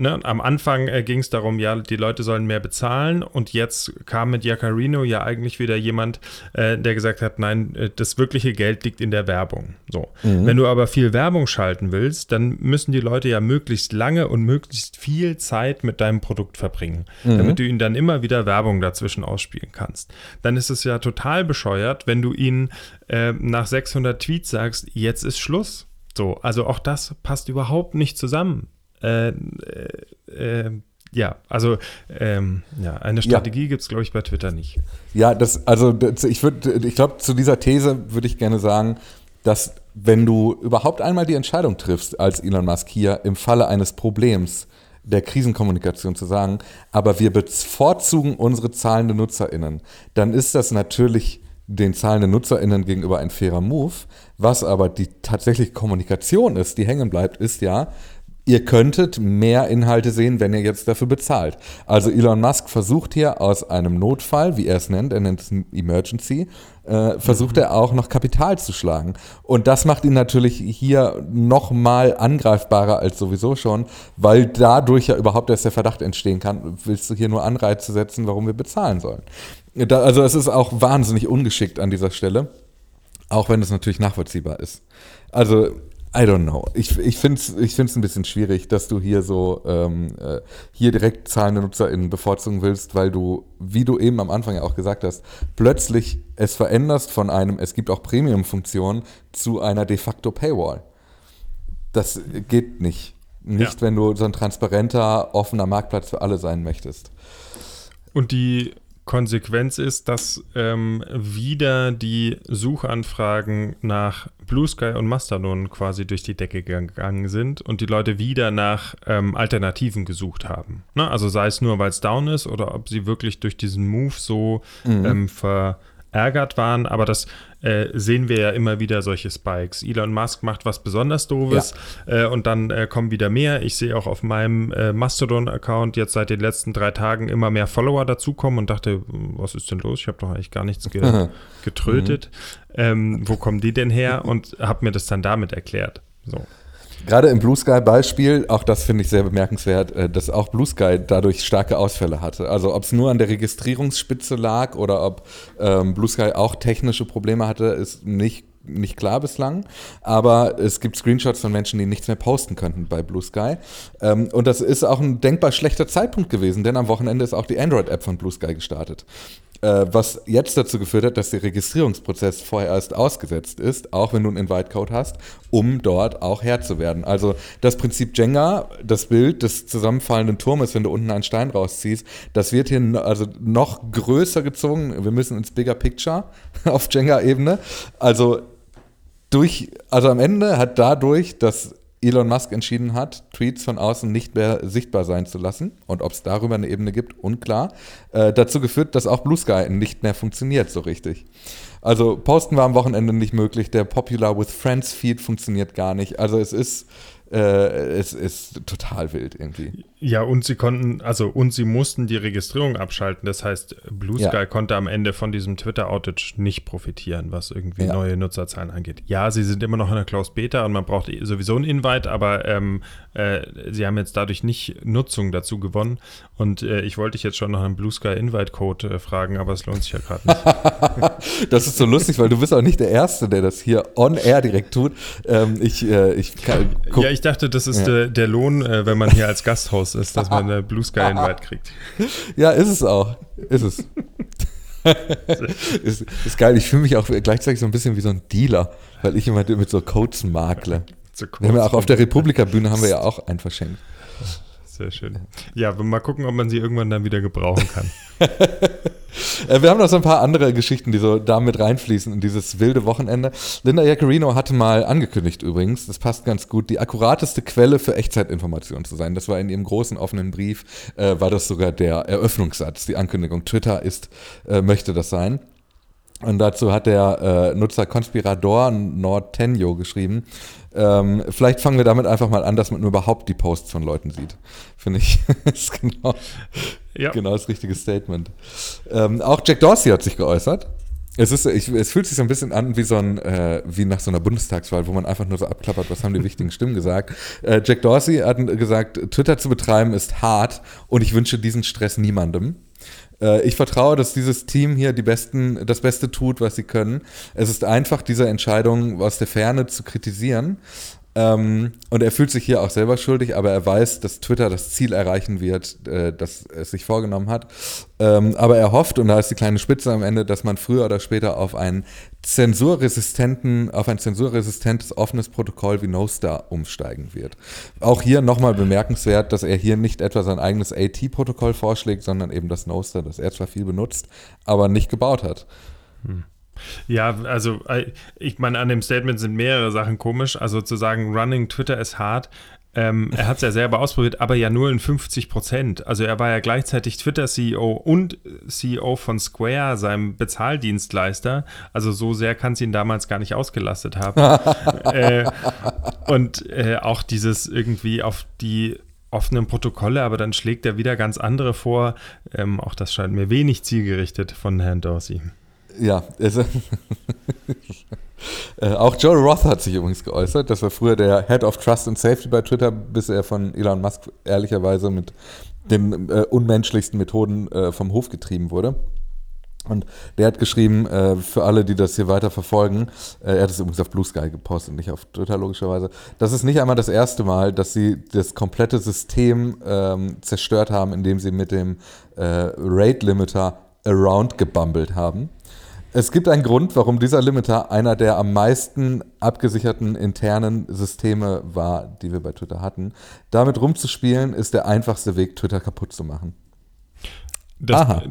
Ne, am Anfang äh, ging es darum, ja, die Leute sollen mehr bezahlen und jetzt kam mit Jacarino ja eigentlich wieder jemand, äh, der gesagt hat, nein, äh, das wirkliche Geld liegt in der Werbung. So. Mhm. Wenn du aber viel Werbung schalten willst, dann müssen die Leute ja möglichst lange und möglichst viel Zeit mit deinem Produkt verbringen, mhm. damit du ihnen dann immer wieder Werbung dazwischen ausspielen kannst. Dann ist es ja total bescheuert, wenn du ihnen äh, nach 600 Tweets sagst, jetzt ist Schluss. So, also auch das passt überhaupt nicht zusammen. Äh, äh, äh, ja, also ähm, ja, eine Strategie ja. gibt es, glaube ich, bei Twitter nicht.
Ja, das, also das, ich würde, ich glaube, zu dieser These würde ich gerne sagen, dass wenn du überhaupt einmal die Entscheidung triffst, als Elon Musk hier im Falle eines Problems der Krisenkommunikation zu sagen, aber wir bevorzugen unsere zahlenden NutzerInnen, dann ist das natürlich den zahlenden NutzerInnen gegenüber ein fairer Move. Was aber die tatsächliche Kommunikation ist, die hängen bleibt, ist ja, ihr könntet mehr Inhalte sehen, wenn ihr jetzt dafür bezahlt. Also Elon Musk versucht hier aus einem Notfall, wie er es nennt, er nennt es Emergency, äh, versucht mhm. er auch noch Kapital zu schlagen. Und das macht ihn natürlich hier noch mal angreifbarer als sowieso schon, weil dadurch ja überhaupt erst der Verdacht entstehen kann, willst du hier nur Anreize setzen, warum wir bezahlen sollen. Da, also es ist auch wahnsinnig ungeschickt an dieser Stelle, auch wenn es natürlich nachvollziehbar ist. Also I don't know. Ich, ich finde es ich find's ein bisschen schwierig, dass du hier so ähm, äh, hier direkt zahlende NutzerInnen bevorzugen willst, weil du, wie du eben am Anfang ja auch gesagt hast, plötzlich es veränderst von einem, es gibt auch Premium-Funktionen, zu einer de facto Paywall. Das geht nicht. Nicht, ja. wenn du so ein transparenter, offener Marktplatz für alle sein möchtest.
Und die Konsequenz ist, dass ähm, wieder die Suchanfragen nach Blue Sky und Mastodon quasi durch die Decke gegangen sind und die Leute wieder nach ähm, Alternativen gesucht haben. Ne? Also sei es nur, weil es down ist oder ob sie wirklich durch diesen Move so mhm. ähm, verärgert waren. Aber das äh, sehen wir ja immer wieder solche Spikes. Elon Musk macht was besonders Doofes ja. äh, und dann äh, kommen wieder mehr. Ich sehe auch auf meinem äh, Mastodon-Account jetzt seit den letzten drei Tagen immer mehr Follower dazukommen und dachte, was ist denn los? Ich habe doch eigentlich gar nichts ge getrötet. Mhm. Ähm, wo kommen die denn her? Und habe mir das dann damit erklärt. So.
Gerade im Blue Sky Beispiel, auch das finde ich sehr bemerkenswert, äh, dass auch Blue Sky dadurch starke Ausfälle hatte. Also ob es nur an der Registrierungsspitze lag oder ob ähm, Blue Sky auch technische Probleme hatte, ist nicht nicht klar bislang, aber es gibt Screenshots von Menschen, die nichts mehr posten könnten bei Blue Sky. Ähm, und das ist auch ein denkbar schlechter Zeitpunkt gewesen, denn am Wochenende ist auch die Android-App von Blue Sky gestartet äh, was jetzt dazu geführt hat, dass der Registrierungsprozess vorerst ausgesetzt ist, auch wenn du einen Invite-Code hast, um dort auch Herr zu werden. Also das Prinzip Jenga, das Bild des zusammenfallenden Turmes, wenn du unten einen Stein rausziehst, das wird hier also noch größer gezogen. Wir müssen ins Bigger Picture auf Jenga-Ebene. Also durch, also am Ende hat dadurch das Elon Musk entschieden hat, Tweets von außen nicht mehr sichtbar sein zu lassen. Und ob es darüber eine Ebene gibt, unklar. Äh, dazu geführt, dass auch Blue Sky nicht mehr funktioniert so richtig. Also Posten war am Wochenende nicht möglich. Der Popular with Friends Feed funktioniert gar nicht. Also es ist äh, es ist total wild irgendwie.
Ja, und sie konnten, also und sie mussten die Registrierung abschalten. Das heißt, Blue Sky ja. konnte am Ende von diesem Twitter-Outage nicht profitieren, was irgendwie ja. neue Nutzerzahlen angeht. Ja, sie sind immer noch in der Closed Beta und man braucht sowieso ein Invite, aber ähm, äh, sie haben jetzt dadurch nicht Nutzung dazu gewonnen. Und äh, ich wollte dich jetzt schon nach einem Blue Sky Invite-Code äh, fragen, aber es lohnt sich ja gerade
nicht. das ist so lustig, weil du bist auch nicht der Erste, der das hier on air direkt tut. Ähm, ich, äh, ich kann,
ja, ich dachte, das ist ja. der, der, Lohn, äh, wenn man hier als Gasthaus ist, dass man eine Blue Sky Invite kriegt.
Ja, ist es auch. Ist es. ist, ist geil. Ich fühle mich auch gleichzeitig so ein bisschen wie so ein Dealer, weil ich immer mit so Codes makle. So wir haben ja auch auf der Republika-Bühne haben wir ja auch einen verschenkt.
Sehr schön. Ja, mal gucken, ob man sie irgendwann dann wieder gebrauchen kann.
Äh, wir haben noch so ein paar andere Geschichten, die so da mit reinfließen in dieses wilde Wochenende. Linda Jaccarino hatte mal angekündigt übrigens, das passt ganz gut, die akkurateste Quelle für Echtzeitinformationen zu sein. Das war in ihrem großen offenen Brief, äh, war das sogar der Eröffnungssatz, die Ankündigung. Twitter ist, äh, möchte das sein. Und dazu hat der äh, Nutzer Conspirador Nortenio geschrieben, ähm, vielleicht fangen wir damit einfach mal an, dass man überhaupt die Posts von Leuten sieht. Finde ich, ist genau, ja. genau das richtige Statement. Ähm, auch Jack Dorsey hat sich geäußert. Es, ist, ich, es fühlt sich so ein bisschen an wie, so ein, äh, wie nach so einer Bundestagswahl, wo man einfach nur so abklappert, was haben die wichtigen Stimmen gesagt. Äh, Jack Dorsey hat gesagt, Twitter zu betreiben ist hart und ich wünsche diesen Stress niemandem. Äh, ich vertraue, dass dieses Team hier die besten, das Beste tut, was sie können. Es ist einfach, diese Entscheidung aus der Ferne zu kritisieren. Ähm, und er fühlt sich hier auch selber schuldig, aber er weiß, dass Twitter das Ziel erreichen wird, äh, das es sich vorgenommen hat. Ähm, aber er hofft, und da ist die kleine Spitze am Ende, dass man früher oder später auf einen zensurresistenten, auf ein zensurresistentes offenes Protokoll wie NoStar umsteigen wird. Auch hier nochmal bemerkenswert, dass er hier nicht etwa sein eigenes AT-Protokoll vorschlägt, sondern eben das NoStar, das er zwar viel benutzt, aber nicht gebaut hat. Hm.
Ja, also äh, ich meine, an dem Statement sind mehrere Sachen komisch. Also zu sagen, running Twitter ist hart, Ähm, er hat es ja selber ausprobiert, aber ja nur in 50 Prozent. Also er war ja gleichzeitig Twitter-CEO und CEO von Square, seinem Bezahldienstleister. Also so sehr kann es ihn damals gar nicht ausgelastet haben. äh, und äh, auch dieses irgendwie auf die offenen Protokolle, aber dann schlägt er wieder ganz andere vor. Ähm, auch das scheint mir wenig zielgerichtet von Herrn Dorsey.
Ja, also äh, auch Joe Roth hat sich übrigens geäußert. Das war früher der Head of Trust and Safety bei Twitter, bis er von Elon Musk ehrlicherweise mit den äh, unmenschlichsten Methoden äh, vom Hof getrieben wurde. Und der hat geschrieben, äh, für alle, die das hier weiter verfolgen, äh, er hat es übrigens auf Blue Sky gepostet, nicht auf Twitter logischerweise, das ist nicht einmal das erste Mal, dass sie das komplette System ähm, zerstört haben, indem sie mit dem äh, Rate Limiter around gebumbelt haben. Es gibt einen Grund, warum dieser Limiter einer der am meisten abgesicherten internen Systeme war, die wir bei Twitter hatten. Damit rumzuspielen ist der einfachste Weg, Twitter kaputt zu machen.
Das,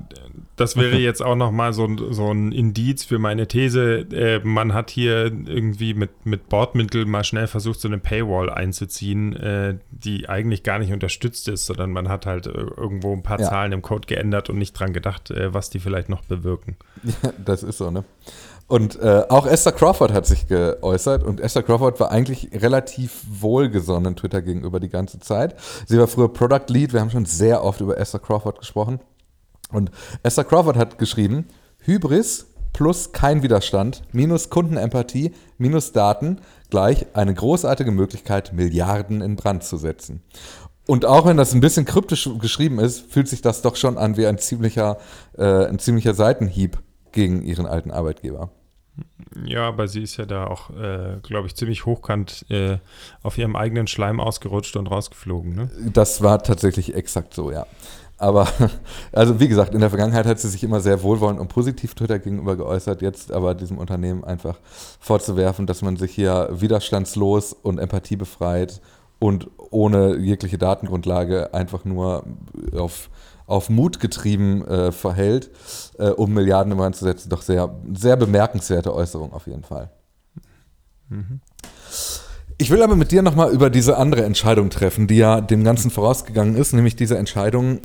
das wäre jetzt auch nochmal so, so ein Indiz für meine These. Äh, man hat hier irgendwie mit, mit Bordmittel mal schnell versucht, so eine Paywall einzuziehen, äh, die eigentlich gar nicht unterstützt ist, sondern man hat halt äh, irgendwo ein paar ja. Zahlen im Code geändert und nicht dran gedacht, äh, was die vielleicht noch bewirken.
Ja, das ist so, ne? Und äh, auch Esther Crawford hat sich geäußert und Esther Crawford war eigentlich relativ wohlgesonnen Twitter gegenüber die ganze Zeit. Sie war früher Product Lead, wir haben schon sehr oft über Esther Crawford gesprochen. Und Esther Crawford hat geschrieben, Hybris plus kein Widerstand minus Kundenempathie minus Daten gleich eine großartige Möglichkeit, Milliarden in Brand zu setzen. Und auch wenn das ein bisschen kryptisch geschrieben ist, fühlt sich das doch schon an wie ein ziemlicher, äh, ein ziemlicher Seitenhieb gegen ihren alten Arbeitgeber.
Ja, aber sie ist ja da auch, äh, glaube ich, ziemlich hochkant äh, auf ihrem eigenen Schleim ausgerutscht und rausgeflogen. Ne?
Das war tatsächlich exakt so, ja. Aber, also wie gesagt, in der Vergangenheit hat sie sich immer sehr wohlwollend und positiv Twitter gegenüber geäußert, jetzt aber diesem Unternehmen einfach vorzuwerfen, dass man sich hier widerstandslos und empathiebefreit und ohne jegliche Datengrundlage einfach nur auf, auf Mut getrieben äh, verhält, äh, um Milliarden im Rand zu setzen, doch sehr, sehr bemerkenswerte Äußerung auf jeden Fall. Mhm. Ich will aber mit dir nochmal über diese andere Entscheidung treffen, die ja dem Ganzen vorausgegangen ist, nämlich diese Entscheidung,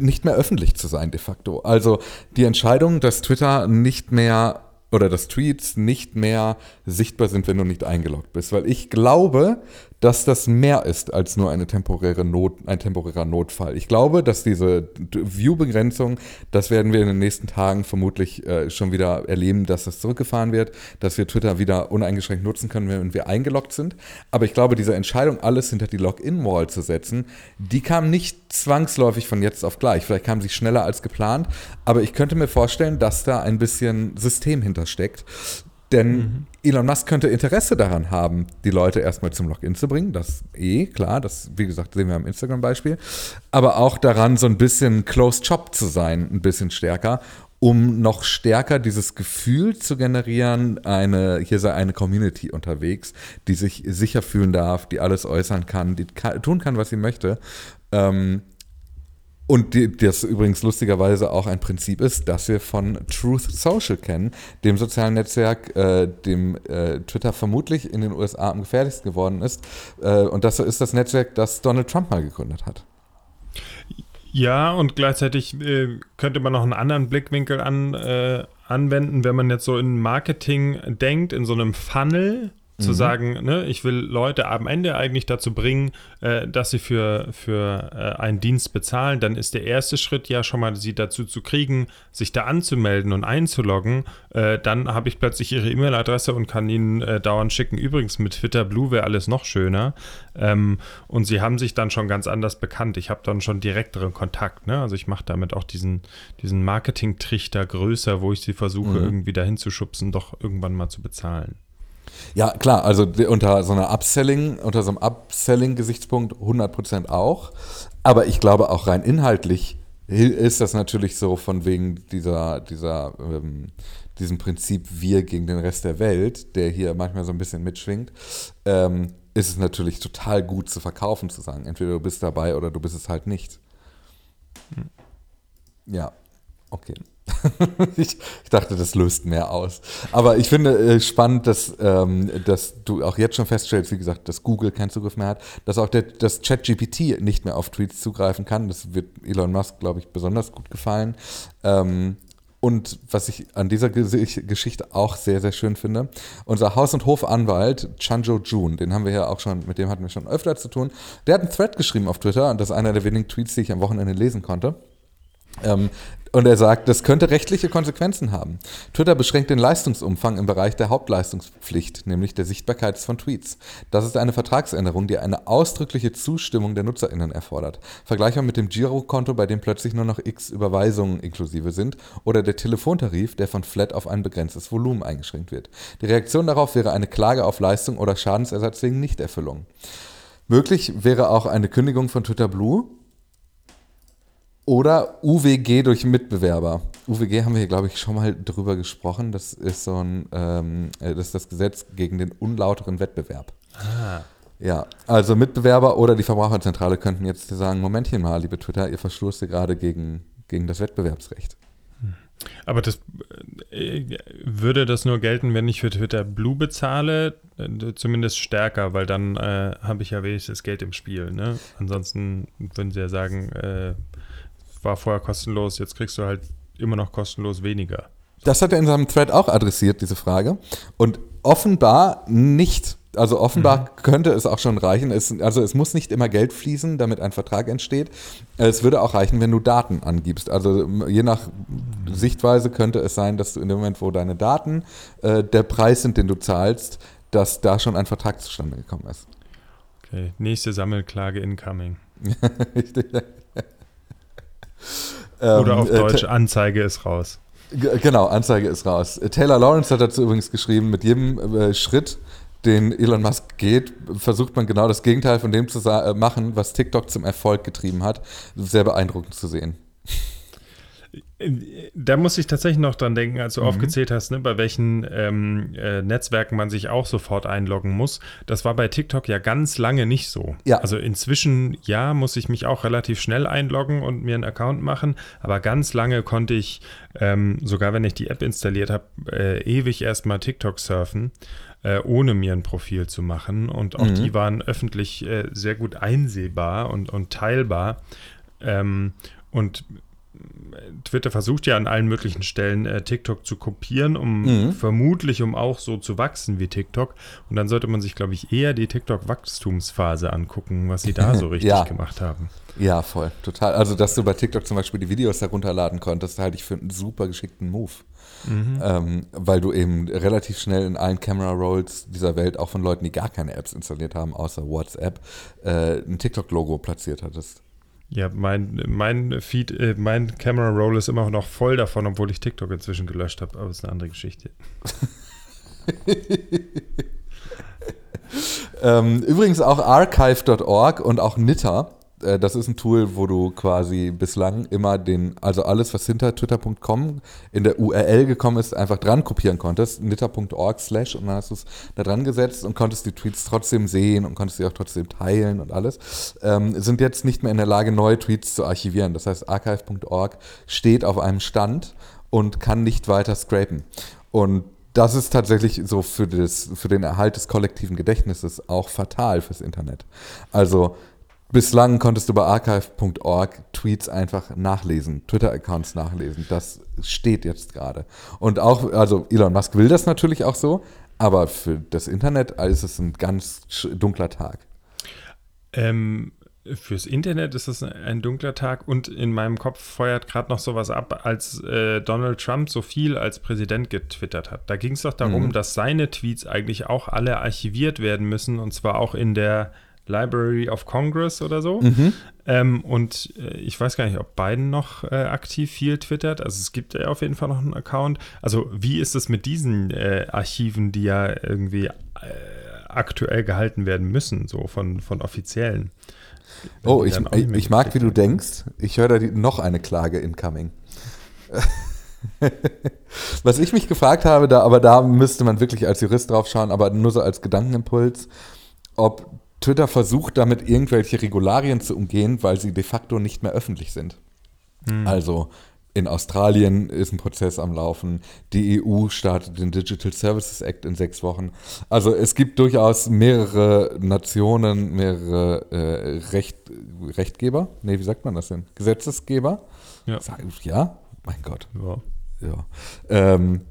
nicht mehr öffentlich zu sein de facto. Also die Entscheidung, dass Twitter nicht mehr oder dass Tweets nicht mehr sichtbar sind, wenn du nicht eingeloggt bist. Weil ich glaube, dass das mehr ist als nur eine temporäre Not, ein temporärer Notfall. Ich glaube, dass diese View-Begrenzung, das werden wir in den nächsten Tagen vermutlich äh, schon wieder erleben, dass das zurückgefahren wird, dass wir Twitter wieder uneingeschränkt nutzen können, wenn wir eingeloggt sind. Aber ich glaube, diese Entscheidung, alles hinter die Login-Wall zu setzen, die kam nicht zwangsläufig von jetzt auf gleich. Vielleicht kam sie schneller als geplant, aber ich könnte mir vorstellen, dass da ein bisschen System hintersteckt. Denn mhm. Elon Musk könnte Interesse daran haben, die Leute erstmal zum Login zu bringen. Das eh, klar, das, wie gesagt, sehen wir am Instagram-Beispiel. Aber auch daran, so ein bisschen Closed Shop zu sein, ein bisschen stärker, um noch stärker dieses Gefühl zu generieren, eine, hier sei eine Community unterwegs, die sich sicher fühlen darf, die alles äußern kann, die tun kann, was sie möchte. Ähm, und die, das übrigens lustigerweise auch ein Prinzip ist, das wir von Truth Social kennen, dem sozialen Netzwerk, äh, dem äh, Twitter vermutlich in den USA am gefährlichsten geworden ist. Äh, und das ist das Netzwerk, das Donald Trump mal gegründet hat.
Ja, und gleichzeitig äh, könnte man noch einen anderen Blickwinkel an, äh, anwenden, wenn man jetzt so in Marketing denkt, in so einem Funnel zu mhm. sagen, ne, ich will Leute am Ende eigentlich dazu bringen, äh, dass sie für, für äh, einen Dienst bezahlen, dann ist der erste Schritt ja schon mal, sie dazu zu kriegen, sich da anzumelden und einzuloggen. Äh, dann habe ich plötzlich ihre E-Mail-Adresse und kann ihnen äh, dauernd schicken. Übrigens, mit Twitter Blue wäre alles noch schöner. Ähm, und sie haben sich dann schon ganz anders bekannt. Ich habe dann schon direkteren Kontakt. Ne? Also ich mache damit auch diesen, diesen Marketing-Trichter größer, wo ich sie versuche, mhm. irgendwie dahin zu schubsen, doch irgendwann mal zu bezahlen.
Ja, klar, also unter so einer Upselling, unter so einem Upselling-Gesichtspunkt 100% auch. Aber ich glaube auch rein inhaltlich ist das natürlich so von wegen dieser, dieser, ähm, diesem Prinzip wir gegen den Rest der Welt, der hier manchmal so ein bisschen mitschwingt, ähm, ist es natürlich total gut zu verkaufen, zu sagen, entweder du bist dabei oder du bist es halt nicht. Hm. Ja, okay. ich, ich, dachte, das löst mehr aus. Aber ich finde äh, spannend, dass, ähm, dass du auch jetzt schon feststellst, wie gesagt, dass Google keinen Zugriff mehr hat, dass auch der, das ChatGPT nicht mehr auf Tweets zugreifen kann. Das wird Elon Musk, glaube ich, besonders gut gefallen. Ähm, und was ich an dieser Geschichte auch sehr, sehr schön finde, unser Haus- und Hofanwalt Chanjo Jun, den haben wir ja auch schon, mit dem hatten wir schon öfter zu tun, der hat einen Thread geschrieben auf Twitter und das ist einer der wenigen Tweets, die ich am Wochenende lesen konnte. Ähm, und er sagt, das könnte rechtliche Konsequenzen haben. Twitter beschränkt den Leistungsumfang im Bereich der Hauptleistungspflicht, nämlich der Sichtbarkeit von Tweets. Das ist eine Vertragsänderung, die eine ausdrückliche Zustimmung der NutzerInnen erfordert. Vergleichbar mit dem Girokonto, bei dem plötzlich nur noch x Überweisungen inklusive sind, oder der Telefontarif, der von Flat auf ein begrenztes Volumen eingeschränkt wird. Die Reaktion darauf wäre eine Klage auf Leistung oder Schadensersatz wegen Nichterfüllung. Möglich wäre auch eine Kündigung von Twitter Blue, oder UWG durch Mitbewerber. UWG haben wir hier, glaube ich, schon mal drüber gesprochen. Das ist so ein, ähm, äh, das ist das Gesetz gegen den unlauteren Wettbewerb. Ah. Ja, also Mitbewerber oder die Verbraucherzentrale könnten jetzt sagen, Momentchen mal, liebe Twitter, ihr verstoßt gerade gegen, gegen das Wettbewerbsrecht.
Hm. Aber das äh, würde das nur gelten, wenn ich für Twitter Blue bezahle, äh, zumindest stärker, weil dann äh, habe ich ja wenigstens Geld im Spiel. Ne? Ansonsten würden sie ja sagen, äh, war vorher kostenlos, jetzt kriegst du halt immer noch kostenlos weniger.
Das hat er in seinem Thread auch adressiert, diese Frage. Und offenbar nicht. Also offenbar mhm. könnte es auch schon reichen. Es, also es muss nicht immer Geld fließen, damit ein Vertrag entsteht. Es würde auch reichen, wenn du Daten angibst. Also je nach mhm. Sichtweise könnte es sein, dass du in dem Moment, wo deine Daten äh, der Preis sind, den du zahlst, dass da schon ein Vertrag zustande gekommen ist.
Okay, nächste Sammelklage incoming. Richtig. Oder auf ähm, äh, Deutsch, Anzeige ist raus.
Genau, Anzeige ist raus. Taylor Lawrence hat dazu übrigens geschrieben, mit jedem äh, Schritt, den Elon Musk geht, versucht man genau das Gegenteil von dem zu äh, machen, was TikTok zum Erfolg getrieben hat. Sehr beeindruckend zu sehen.
Da muss ich tatsächlich noch dran denken, als du mhm. aufgezählt hast, ne, bei welchen ähm, äh, Netzwerken man sich auch sofort einloggen muss. Das war bei TikTok ja ganz lange nicht so. Ja. Also inzwischen, ja, muss ich mich auch relativ schnell einloggen und mir einen Account machen, aber ganz lange konnte ich, ähm, sogar wenn ich die App installiert habe, äh, ewig erstmal TikTok surfen. Äh, ohne mir ein Profil zu machen. Und auch mhm. die waren öffentlich äh, sehr gut einsehbar und, und teilbar. Ähm, und Twitter versucht ja an allen möglichen Stellen äh, TikTok zu kopieren, um mhm. vermutlich um auch so zu wachsen wie TikTok. Und dann sollte man sich, glaube ich, eher die TikTok-Wachstumsphase angucken, was sie da so richtig ja. gemacht haben.
Ja, voll, total. Also, dass du bei TikTok zum Beispiel die Videos herunterladen konntest, halte ich für einen super geschickten Move. Mhm. Ähm, weil du eben relativ schnell in allen Camera Rolls dieser Welt, auch von Leuten, die gar keine Apps installiert haben, außer WhatsApp, äh, ein TikTok-Logo platziert hattest.
Ja, mein, mein Feed, äh, mein Camera Roll ist immer noch voll davon, obwohl ich TikTok inzwischen gelöscht habe, aber das ist eine andere Geschichte.
ähm, übrigens auch archive.org und auch Nitter das ist ein Tool, wo du quasi bislang immer den, also alles, was hinter twitter.com in der URL gekommen ist, einfach dran kopieren konntest. nitter.org slash und dann hast du es da dran gesetzt und konntest die Tweets trotzdem sehen und konntest sie auch trotzdem teilen und alles. Ähm, sind jetzt nicht mehr in der Lage, neue Tweets zu archivieren. Das heißt, archive.org steht auf einem Stand und kann nicht weiter scrapen. Und das ist tatsächlich so für, das, für den Erhalt des kollektiven Gedächtnisses auch fatal fürs Internet. Also Bislang konntest du bei archive.org Tweets einfach nachlesen, Twitter-Accounts nachlesen. Das steht jetzt gerade. Und auch, also Elon Musk will das natürlich auch so, aber für das Internet ist es ein ganz dunkler Tag.
Ähm, fürs Internet ist es ein dunkler Tag und in meinem Kopf feuert gerade noch sowas ab, als äh, Donald Trump so viel als Präsident getwittert hat. Da ging es doch darum, mhm. dass seine Tweets eigentlich auch alle archiviert werden müssen und zwar auch in der Library of Congress oder so. Mhm. Ähm, und äh, ich weiß gar nicht, ob Biden noch äh, aktiv viel twittert. Also es gibt ja auf jeden Fall noch einen Account. Also wie ist es mit diesen äh, Archiven, die ja irgendwie äh, aktuell gehalten werden müssen, so von, von offiziellen?
Oh, ich, ich mag, wie du denkst. Ich höre da die, noch eine Klage incoming. Was ich mich gefragt habe, da, aber da müsste man wirklich als Jurist drauf schauen, aber nur so als Gedankenimpuls, ob Twitter versucht damit irgendwelche Regularien zu umgehen, weil sie de facto nicht mehr öffentlich sind. Hm. Also in Australien ist ein Prozess am Laufen. Die EU startet den Digital Services Act in sechs Wochen. Also es gibt durchaus mehrere Nationen, mehrere äh, Recht, Rechtgeber. Nee, wie sagt man das denn? Gesetzesgeber? Ja. Ja? Mein Gott. Ja. ja. Ähm,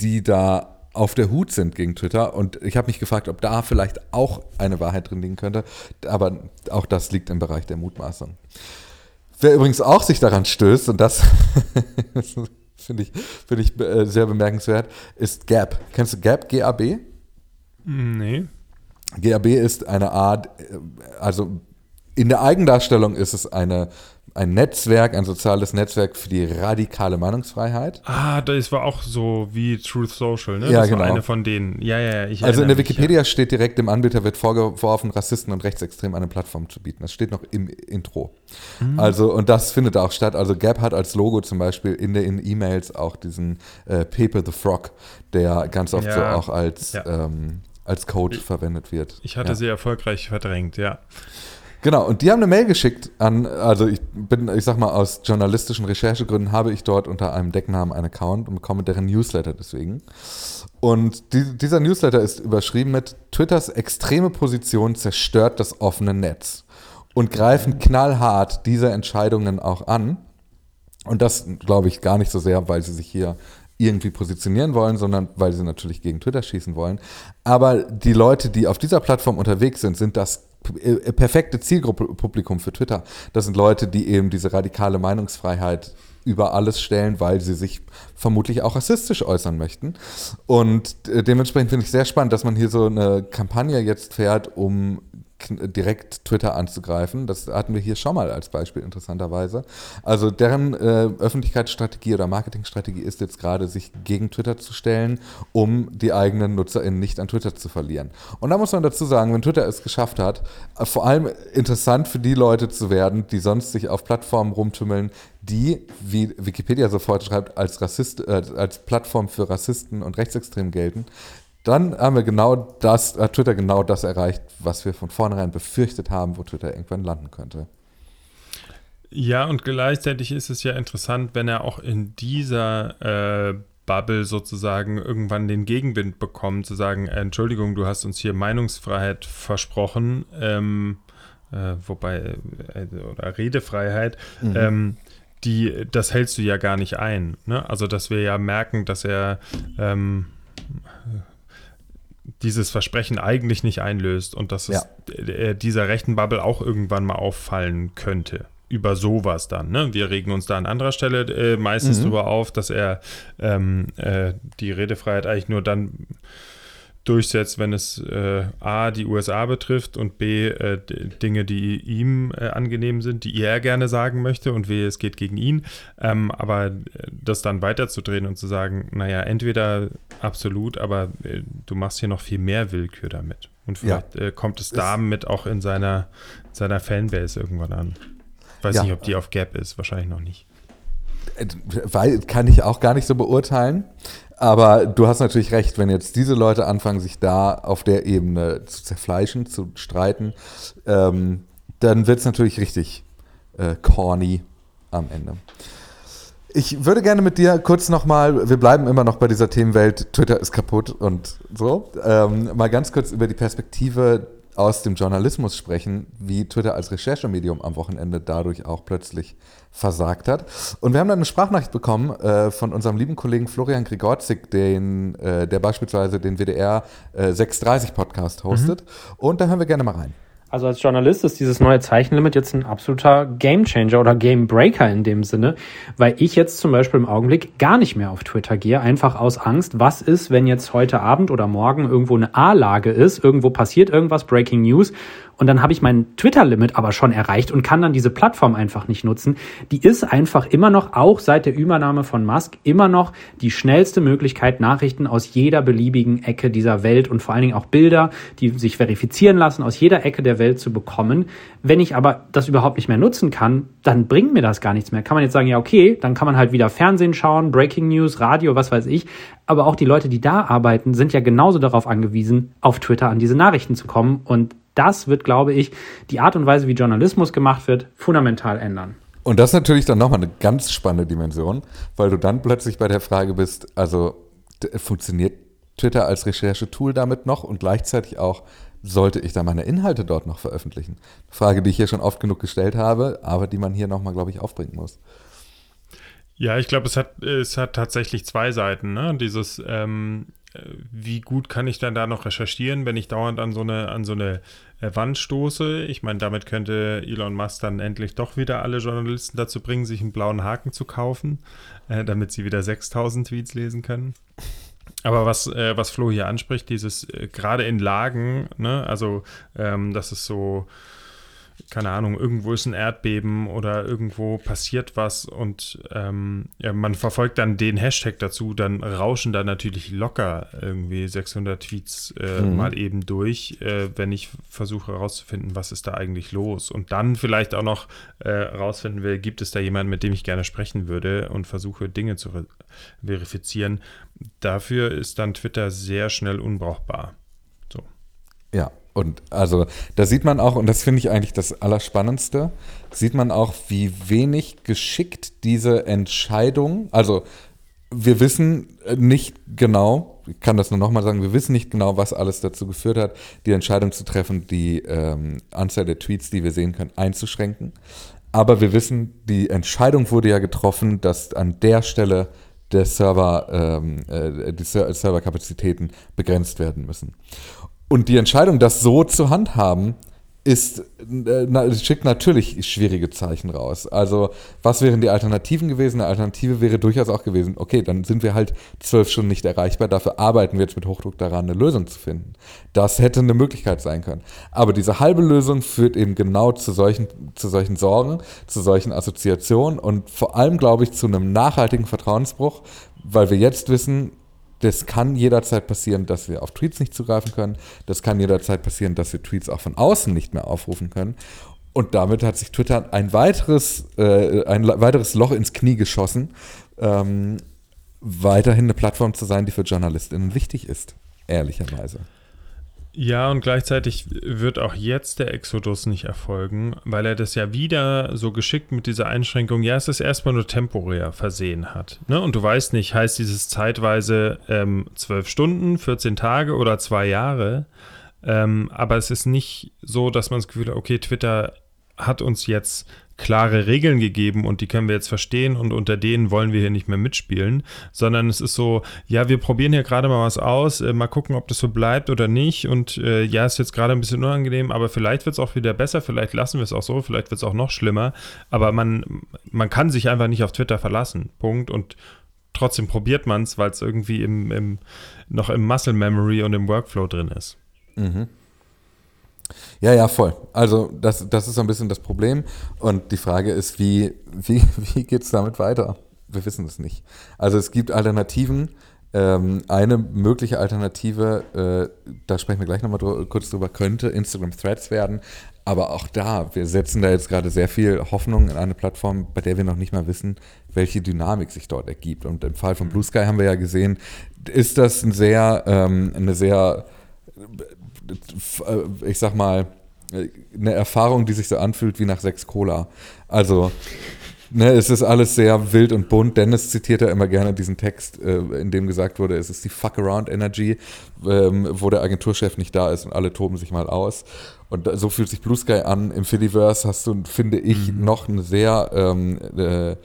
die da auf der Hut sind gegen Twitter. Und ich habe mich gefragt, ob da vielleicht auch eine Wahrheit drin liegen könnte. Aber auch das liegt im Bereich der Mutmaßung. Wer übrigens auch sich daran stößt, und das finde ich, find ich äh, sehr bemerkenswert, ist Gap. Kennst du Gap, G-A-B?
Nee.
GAB ist eine Art, äh, also in der Eigendarstellung ist es eine ein Netzwerk, ein soziales Netzwerk für die radikale Meinungsfreiheit.
Ah, das war auch so wie Truth Social, ne?
Ja,
das
genau.
eine von denen. Ja, ja,
ja. also in der Wikipedia ja. steht direkt, dem Anbieter wird vorgeworfen, Rassisten und Rechtsextremen eine Plattform zu bieten. Das steht noch im Intro. Mhm. Also, und das findet auch statt. Also Gap hat als Logo zum Beispiel in den E-Mails auch diesen äh, Paper the Frog, der ganz oft ja. so auch als, ähm, als Code ich, verwendet wird.
Ich hatte sie erfolgreich verdrängt, ja.
Genau, und die haben eine Mail geschickt an, also ich bin, ich sag mal, aus journalistischen Recherchegründen habe ich dort unter einem Decknamen einen Account und bekomme deren Newsletter deswegen. Und die, dieser Newsletter ist überschrieben mit Twitters extreme Position zerstört das offene Netz und greifen knallhart diese Entscheidungen auch an. Und das glaube ich gar nicht so sehr, weil sie sich hier irgendwie positionieren wollen, sondern weil sie natürlich gegen Twitter schießen wollen. Aber die Leute, die auf dieser Plattform unterwegs sind, sind das äh, perfekte Zielgruppe-Publikum für Twitter. Das sind Leute, die eben diese radikale Meinungsfreiheit über alles stellen, weil sie sich vermutlich auch rassistisch äußern möchten. Und äh, dementsprechend finde ich sehr spannend, dass man hier so eine Kampagne jetzt fährt, um direkt Twitter anzugreifen. Das hatten wir hier schon mal als Beispiel interessanterweise. Also deren äh, Öffentlichkeitsstrategie oder Marketingstrategie ist jetzt gerade, sich gegen Twitter zu stellen, um die eigenen NutzerInnen nicht an Twitter zu verlieren. Und da muss man dazu sagen, wenn Twitter es geschafft hat, äh, vor allem interessant für die Leute zu werden, die sonst sich auf Plattformen rumtümmeln, die, wie Wikipedia sofort schreibt, als, Rassist, äh, als Plattform für Rassisten und Rechtsextremen gelten, dann haben wir genau das, hat Twitter genau das erreicht, was wir von vornherein befürchtet haben, wo Twitter irgendwann landen könnte.
Ja, und gleichzeitig ist es ja interessant, wenn er auch in dieser äh, Bubble sozusagen irgendwann den Gegenwind bekommt, zu sagen, äh, Entschuldigung, du hast uns hier Meinungsfreiheit versprochen, ähm, äh, wobei, äh, oder Redefreiheit, mhm. ähm, die, das hältst du ja gar nicht ein. Ne? Also, dass wir ja merken, dass er ähm, dieses Versprechen eigentlich nicht einlöst und dass es ja. dieser rechten Bubble auch irgendwann mal auffallen könnte. Über sowas dann. Ne? Wir regen uns da an anderer Stelle äh, meistens mhm. darüber auf, dass er ähm, äh, die Redefreiheit eigentlich nur dann durchsetzt, wenn es äh, A, die USA betrifft und B, äh, Dinge, die ihm äh, angenehm sind, die er gerne sagen möchte und W, es geht gegen ihn. Ähm, aber äh, das dann weiterzudrehen und zu sagen, naja, entweder absolut, aber äh, du machst hier noch viel mehr Willkür damit. Und vielleicht ja. Äh, kommt es damit auch in seiner, seiner Fanbase irgendwann an. Ich weiß ja. nicht, ob die auf Gap ist, wahrscheinlich noch nicht.
Weil kann ich auch gar nicht so beurteilen. Aber du hast natürlich recht, wenn jetzt diese Leute anfangen, sich da auf der Ebene zu zerfleischen, zu streiten, ähm, dann wird es natürlich richtig äh, corny am Ende. Ich würde gerne mit dir kurz nochmal, wir bleiben immer noch bei dieser Themenwelt, Twitter ist kaputt und so, ähm, mal ganz kurz über die Perspektive aus dem Journalismus sprechen, wie Twitter als Recherchemedium am Wochenende dadurch auch plötzlich versagt hat. Und wir haben dann eine Sprachnachricht bekommen äh, von unserem lieben Kollegen Florian Grigorzik, den, äh, der beispielsweise den WDR äh, 630 Podcast hostet. Mhm. Und da hören wir gerne mal rein.
Also als Journalist ist dieses neue Zeichenlimit jetzt ein absoluter Gamechanger oder Gamebreaker in dem Sinne, weil ich jetzt zum Beispiel im Augenblick gar nicht mehr auf Twitter gehe, einfach aus Angst, was ist, wenn jetzt heute Abend oder morgen irgendwo eine A-Lage ist, irgendwo passiert irgendwas, Breaking News und dann habe ich mein Twitter-Limit aber schon erreicht und kann dann diese Plattform einfach nicht nutzen. Die ist einfach immer noch, auch seit der Übernahme von Musk, immer noch die schnellste Möglichkeit, Nachrichten aus jeder beliebigen Ecke dieser Welt und vor allen Dingen auch Bilder, die sich verifizieren lassen, aus jeder Ecke der Welt zu bekommen. Wenn ich aber das überhaupt nicht mehr nutzen kann, dann bringt mir das gar nichts mehr. Kann man jetzt sagen, ja, okay, dann kann man halt wieder Fernsehen schauen, Breaking News, Radio, was weiß ich. Aber auch die Leute, die da arbeiten, sind ja genauso darauf angewiesen, auf Twitter an diese Nachrichten zu kommen. Und das wird, glaube ich, die Art und Weise, wie Journalismus gemacht wird, fundamental ändern.
Und das ist natürlich dann nochmal eine ganz spannende Dimension, weil du dann plötzlich bei der Frage bist, also funktioniert Twitter als Recherchetool damit noch und gleichzeitig auch, sollte ich da meine Inhalte dort noch veröffentlichen? Eine Frage, die ich hier schon oft genug gestellt habe, aber die man hier nochmal, glaube ich, aufbringen muss.
Ja, ich glaube, es hat, es hat tatsächlich zwei Seiten. Ne? Dieses, ähm, wie gut kann ich dann da noch recherchieren, wenn ich dauernd an so eine, an so eine äh, Wand stoße? Ich meine, damit könnte Elon Musk dann endlich doch wieder alle Journalisten dazu bringen, sich einen blauen Haken zu kaufen, äh, damit sie wieder 6000 Tweets lesen können. Aber was, äh, was Flo hier anspricht, dieses äh, gerade in Lagen, ne, also ähm, das ist so, keine Ahnung, irgendwo ist ein Erdbeben oder irgendwo passiert was und ähm, ja, man verfolgt dann den Hashtag dazu, dann rauschen da natürlich locker irgendwie 600 Tweets äh, mhm. mal eben durch, äh, wenn ich versuche herauszufinden, was ist da eigentlich los und dann vielleicht auch noch äh, rausfinden will, gibt es da jemanden, mit dem ich gerne sprechen würde und versuche Dinge zu verifizieren. Dafür ist dann Twitter sehr schnell unbrauchbar. So.
Ja, und also da sieht man auch, und das finde ich eigentlich das Allerspannendste, sieht man auch, wie wenig geschickt diese Entscheidung, also wir wissen nicht genau, ich kann das nur nochmal sagen, wir wissen nicht genau, was alles dazu geführt hat, die Entscheidung zu treffen, die ähm, Anzahl der Tweets, die wir sehen können, einzuschränken. Aber wir wissen, die Entscheidung wurde ja getroffen, dass an der Stelle der Server, ähm, äh, die Serverkapazitäten begrenzt werden müssen. Und die Entscheidung, das so zu handhaben, ist, äh, na, schickt natürlich schwierige Zeichen raus. Also, was wären die Alternativen gewesen? Eine Alternative wäre durchaus auch gewesen, okay, dann sind wir halt zwölf Stunden nicht erreichbar, dafür arbeiten wir jetzt mit Hochdruck daran, eine Lösung zu finden. Das hätte eine Möglichkeit sein können. Aber diese halbe Lösung führt eben genau zu solchen, zu solchen Sorgen, zu solchen Assoziationen und vor allem, glaube ich, zu einem nachhaltigen Vertrauensbruch, weil wir jetzt wissen, das kann jederzeit passieren, dass wir auf Tweets nicht zugreifen können. Das kann jederzeit passieren, dass wir Tweets auch von außen nicht mehr aufrufen können. Und damit hat sich Twitter ein weiteres, äh, ein weiteres Loch ins Knie geschossen, ähm, weiterhin eine Plattform zu sein, die für JournalistInnen wichtig ist, ehrlicherweise.
Ja, und gleichzeitig wird auch jetzt der Exodus nicht erfolgen, weil er das ja wieder so geschickt mit dieser Einschränkung, ja, es ist erstmal nur temporär versehen hat. Ne? Und du weißt nicht, heißt dieses zeitweise ähm, zwölf Stunden, 14 Tage oder zwei Jahre. Ähm, aber es ist nicht so, dass man das Gefühl hat, okay, Twitter hat uns jetzt klare Regeln gegeben und die können wir jetzt verstehen und unter denen wollen wir hier nicht mehr mitspielen, sondern es ist so, ja, wir probieren hier gerade mal was aus, äh, mal gucken, ob das so bleibt oder nicht und äh, ja, ist jetzt gerade ein bisschen unangenehm, aber vielleicht wird es auch wieder besser, vielleicht lassen wir es auch so, vielleicht wird es auch noch schlimmer, aber man, man kann sich einfach nicht auf Twitter verlassen, Punkt und trotzdem probiert man es, weil es irgendwie im, im, noch im Muscle Memory und im Workflow drin ist. Mhm.
Ja, ja, voll. Also das, das ist so ein bisschen das Problem. Und die Frage ist, wie, wie, wie geht es damit weiter? Wir wissen es nicht. Also es gibt Alternativen. Ähm, eine mögliche Alternative, äh, da sprechen wir gleich nochmal drü kurz drüber, könnte Instagram Threads werden. Aber auch da, wir setzen da jetzt gerade sehr viel Hoffnung in eine Plattform, bei der wir noch nicht mal wissen, welche Dynamik sich dort ergibt. Und im Fall von Blue Sky haben wir ja gesehen, ist das ein sehr, ähm, eine sehr ich sag mal, eine Erfahrung, die sich so anfühlt wie nach sechs Cola. Also, ne, es ist alles sehr wild und bunt. Dennis zitiert ja immer gerne diesen Text, äh, in dem gesagt wurde, es ist die Fuck Around Energy, ähm, wo der Agenturchef nicht da ist und alle toben sich mal aus. Und so fühlt sich Blue Sky an. Im Fediverse hast du, finde ich, mhm. noch eine sehr ähm, äh,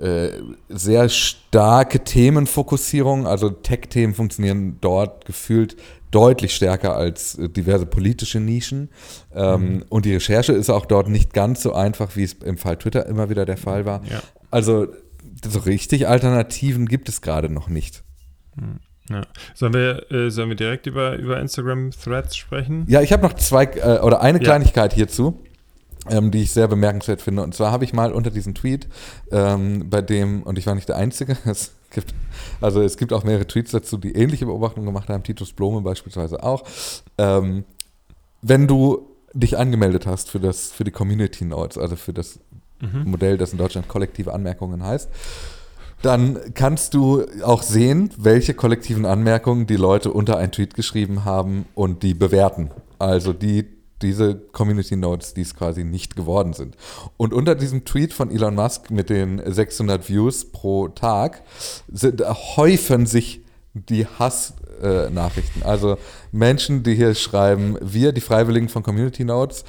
äh, sehr starke Themenfokussierung. Also Tech-Themen funktionieren dort gefühlt deutlich stärker als äh, diverse politische Nischen. Ähm, mhm. Und die Recherche ist auch dort nicht ganz so einfach, wie es im Fall Twitter immer wieder der Fall war. Ja. Also so richtig Alternativen gibt es gerade noch nicht.
Mhm. Ja. Sollen, wir, äh, sollen wir direkt über, über Instagram Threads sprechen?
Ja, ich habe noch zwei äh, oder eine ja. Kleinigkeit hierzu. Ähm, die ich sehr bemerkenswert finde. Und zwar habe ich mal unter diesem Tweet, ähm, bei dem, und ich war nicht der Einzige, es gibt, also es gibt auch mehrere Tweets dazu, die ähnliche Beobachtungen gemacht haben, Titus Blome beispielsweise auch. Ähm, wenn du dich angemeldet hast für, das, für die Community Notes, also für das mhm. Modell, das in Deutschland kollektive Anmerkungen heißt, dann kannst du auch sehen, welche kollektiven Anmerkungen die Leute unter ein Tweet geschrieben haben und die bewerten. Also die diese Community Notes, die es quasi nicht geworden sind. Und unter diesem Tweet von Elon Musk mit den 600 Views pro Tag sind, häufen sich die Hassnachrichten. Äh, also Menschen, die hier schreiben, wir, die Freiwilligen von Community Notes,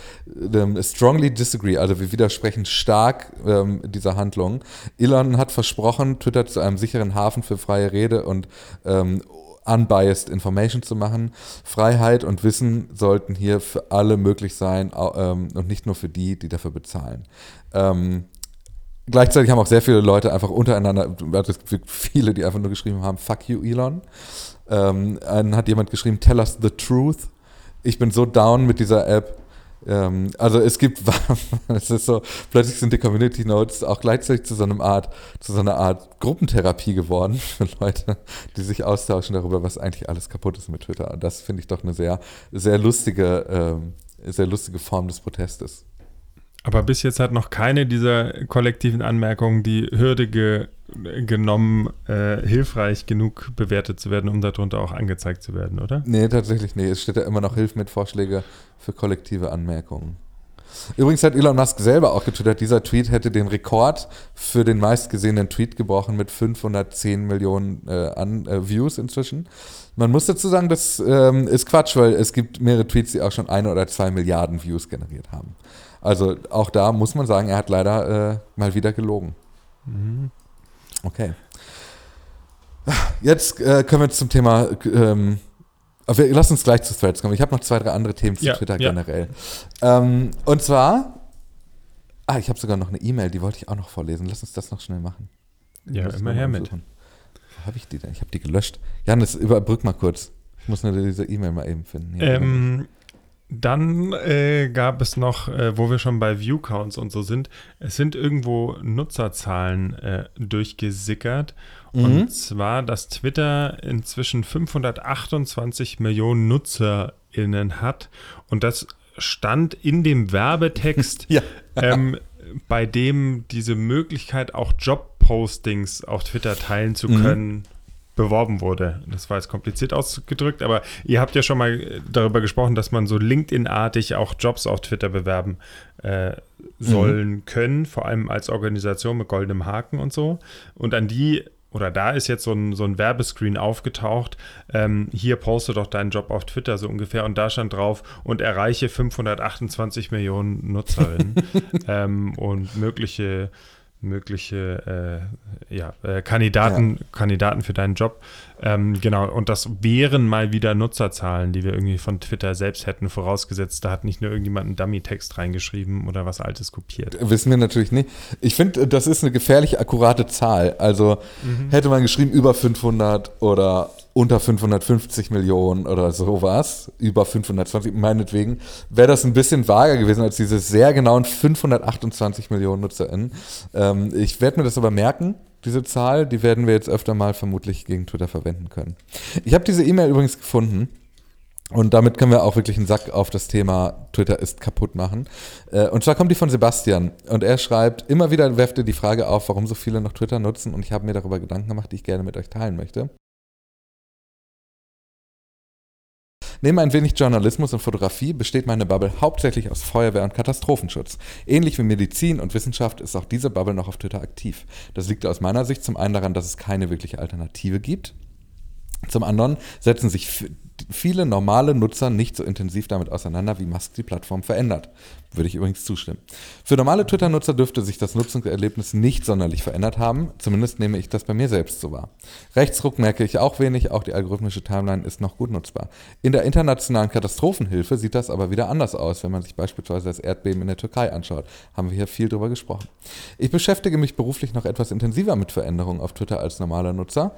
ähm, strongly disagree, also wir widersprechen stark ähm, dieser Handlung. Elon hat versprochen, Twitter zu einem sicheren Hafen für freie Rede und ähm, unbiased Information zu machen. Freiheit und Wissen sollten hier für alle möglich sein ähm, und nicht nur für die, die dafür bezahlen. Ähm, gleichzeitig haben auch sehr viele Leute einfach untereinander, es gibt viele, die einfach nur geschrieben haben, fuck you, Elon. Ähm, dann hat jemand geschrieben, tell us the truth. Ich bin so down mit dieser App. Ähm, also es gibt, es ist so, plötzlich sind die Community Notes auch gleichzeitig zu so einer Art, zu so einer Art Gruppentherapie geworden für Leute, die sich austauschen darüber, was eigentlich alles kaputt ist mit Twitter. Und das finde ich doch eine sehr, sehr lustige, ähm, sehr lustige Form des Protestes.
Aber bis jetzt hat noch keine dieser kollektiven Anmerkungen die Hürde genommen, äh, hilfreich genug bewertet zu werden, um darunter auch angezeigt zu werden, oder?
Nee, tatsächlich nee. Es steht ja immer noch Hilf mit Vorschläge für kollektive Anmerkungen. Übrigens hat Elon Musk selber auch getwittert, dieser Tweet hätte den Rekord für den meistgesehenen Tweet gebrochen mit 510 Millionen äh, an, äh, Views inzwischen. Man muss dazu sagen, das ähm, ist Quatsch, weil es gibt mehrere Tweets, die auch schon eine oder zwei Milliarden Views generiert haben. Also auch da muss man sagen, er hat leider äh, mal wieder gelogen. Mhm. Okay. Jetzt äh, können wir zum Thema. Ähm, lass uns gleich zu Threads kommen. Ich habe noch zwei, drei andere Themen zu ja, Twitter ja. generell. Ähm, und zwar. Ah, ich habe sogar noch eine E-Mail, die wollte ich auch noch vorlesen. Lass uns das noch schnell machen.
Ja, immer her mit.
Wo habe ich die denn? Ich habe die gelöscht. Janis, überbrück mal kurz. Ich muss nur diese E-Mail mal eben finden.
Hier, ähm, dann äh, gab es noch, äh, wo wir schon bei Viewcounts und so sind, es sind irgendwo Nutzerzahlen äh, durchgesickert. Mhm. Und zwar, dass Twitter inzwischen 528 Millionen NutzerInnen hat. Und das stand in dem Werbetext, ja. ähm, bei dem diese Möglichkeit, auch Jobpostings auf Twitter teilen zu mhm. können, beworben wurde. Das war jetzt kompliziert ausgedrückt, aber ihr habt ja schon mal darüber gesprochen, dass man so LinkedIn-artig auch Jobs auf Twitter bewerben äh, sollen mhm. können, vor allem als Organisation mit goldenem Haken und so. Und an die oder da ist jetzt so ein, so ein Werbescreen aufgetaucht. Ähm, hier poste doch deinen Job auf Twitter so ungefähr und da stand drauf und erreiche 528 Millionen Nutzerinnen ähm, und mögliche mögliche äh, ja, äh, Kandidaten, ja. Kandidaten für deinen Job. Ähm, genau, und das wären mal wieder Nutzerzahlen, die wir irgendwie von Twitter selbst hätten, vorausgesetzt, da hat nicht nur irgendjemand einen Dummy-Text reingeschrieben oder was Altes kopiert.
Wissen wir natürlich nicht. Ich finde, das ist eine gefährlich akkurate Zahl. Also mhm. hätte man geschrieben über 500 oder unter 550 Millionen oder sowas, über 520 meinetwegen, wäre das ein bisschen vager gewesen als diese sehr genauen 528 Millionen NutzerInnen. Ähm, ich werde mir das aber merken, diese Zahl, die werden wir jetzt öfter mal vermutlich gegen Twitter verwenden können. Ich habe diese E-Mail übrigens gefunden. Und damit können wir auch wirklich einen Sack auf das Thema Twitter ist kaputt machen. Äh, und zwar kommt die von Sebastian. Und er schreibt, immer wieder werft er die Frage auf, warum so viele noch Twitter nutzen. Und ich habe mir darüber Gedanken gemacht, die ich gerne mit euch teilen möchte. Neben ein wenig Journalismus und Fotografie besteht meine Bubble hauptsächlich aus Feuerwehr und Katastrophenschutz. Ähnlich wie Medizin und Wissenschaft ist auch diese Bubble noch auf Twitter aktiv. Das liegt aus meiner Sicht zum einen daran, dass es keine wirkliche Alternative gibt. Zum anderen setzen sich viele normale Nutzer nicht so intensiv damit auseinander, wie Musk die Plattform verändert. Würde ich übrigens zustimmen. Für normale Twitter-Nutzer dürfte sich das Nutzungserlebnis nicht sonderlich verändert haben. Zumindest nehme ich das bei mir selbst so wahr. Rechtsruck merke ich auch wenig, auch die algorithmische Timeline ist noch gut nutzbar. In der internationalen Katastrophenhilfe sieht das aber wieder anders aus, wenn man sich beispielsweise das Erdbeben in der Türkei anschaut. Haben wir hier viel drüber gesprochen. Ich beschäftige mich beruflich noch etwas intensiver mit Veränderungen auf Twitter als normaler Nutzer.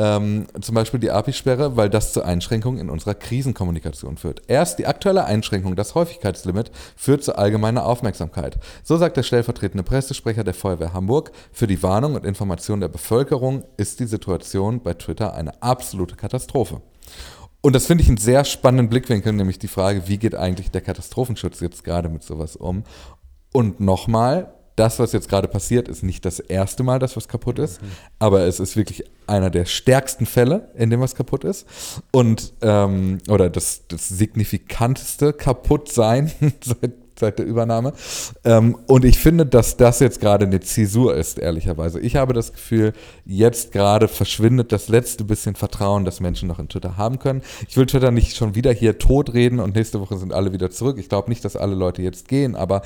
Ähm, zum Beispiel die API-Sperre, weil das zu Einschränkungen in unserer Krisenkommunikation führt. Erst die aktuelle Einschränkung, das Häufigkeitslimit, führt zu allgemeiner Aufmerksamkeit. So sagt der stellvertretende Pressesprecher der Feuerwehr Hamburg, für die Warnung und Information der Bevölkerung ist die Situation bei Twitter eine absolute Katastrophe. Und das finde ich einen sehr spannenden Blickwinkel, nämlich die Frage, wie geht eigentlich der Katastrophenschutz jetzt gerade mit sowas um? Und nochmal, das, was jetzt gerade passiert, ist nicht das erste Mal, dass was kaputt ist, mhm. aber es ist wirklich einer der stärksten Fälle, in dem was kaputt ist. Und, ähm, oder das, das signifikanteste Kaputtsein seit seit der Übernahme. Ähm, und ich finde, dass das jetzt gerade eine Zäsur ist, ehrlicherweise. Ich habe das Gefühl, jetzt gerade verschwindet das letzte bisschen Vertrauen, das Menschen noch in Twitter haben können. Ich will Twitter nicht schon wieder hier totreden und nächste Woche sind alle wieder zurück. Ich glaube nicht, dass alle Leute jetzt gehen, aber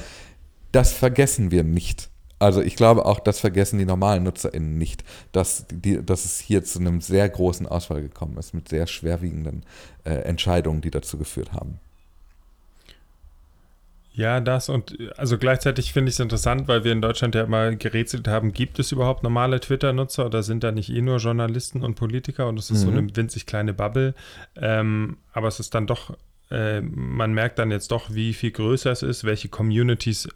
das vergessen wir nicht. Also ich glaube auch, das vergessen die normalen NutzerInnen nicht, dass, die, dass es hier zu einem sehr großen Ausfall gekommen ist mit sehr schwerwiegenden äh, Entscheidungen, die dazu geführt haben.
Ja, das und also gleichzeitig finde ich es interessant, weil wir in Deutschland ja immer gerätselt haben, gibt es überhaupt normale Twitter-Nutzer oder sind da nicht eh nur Journalisten und Politiker und es ist mhm. so eine winzig kleine Bubble. Ähm, aber es ist dann doch, äh, man merkt dann jetzt doch, wie viel größer es ist, welche Communities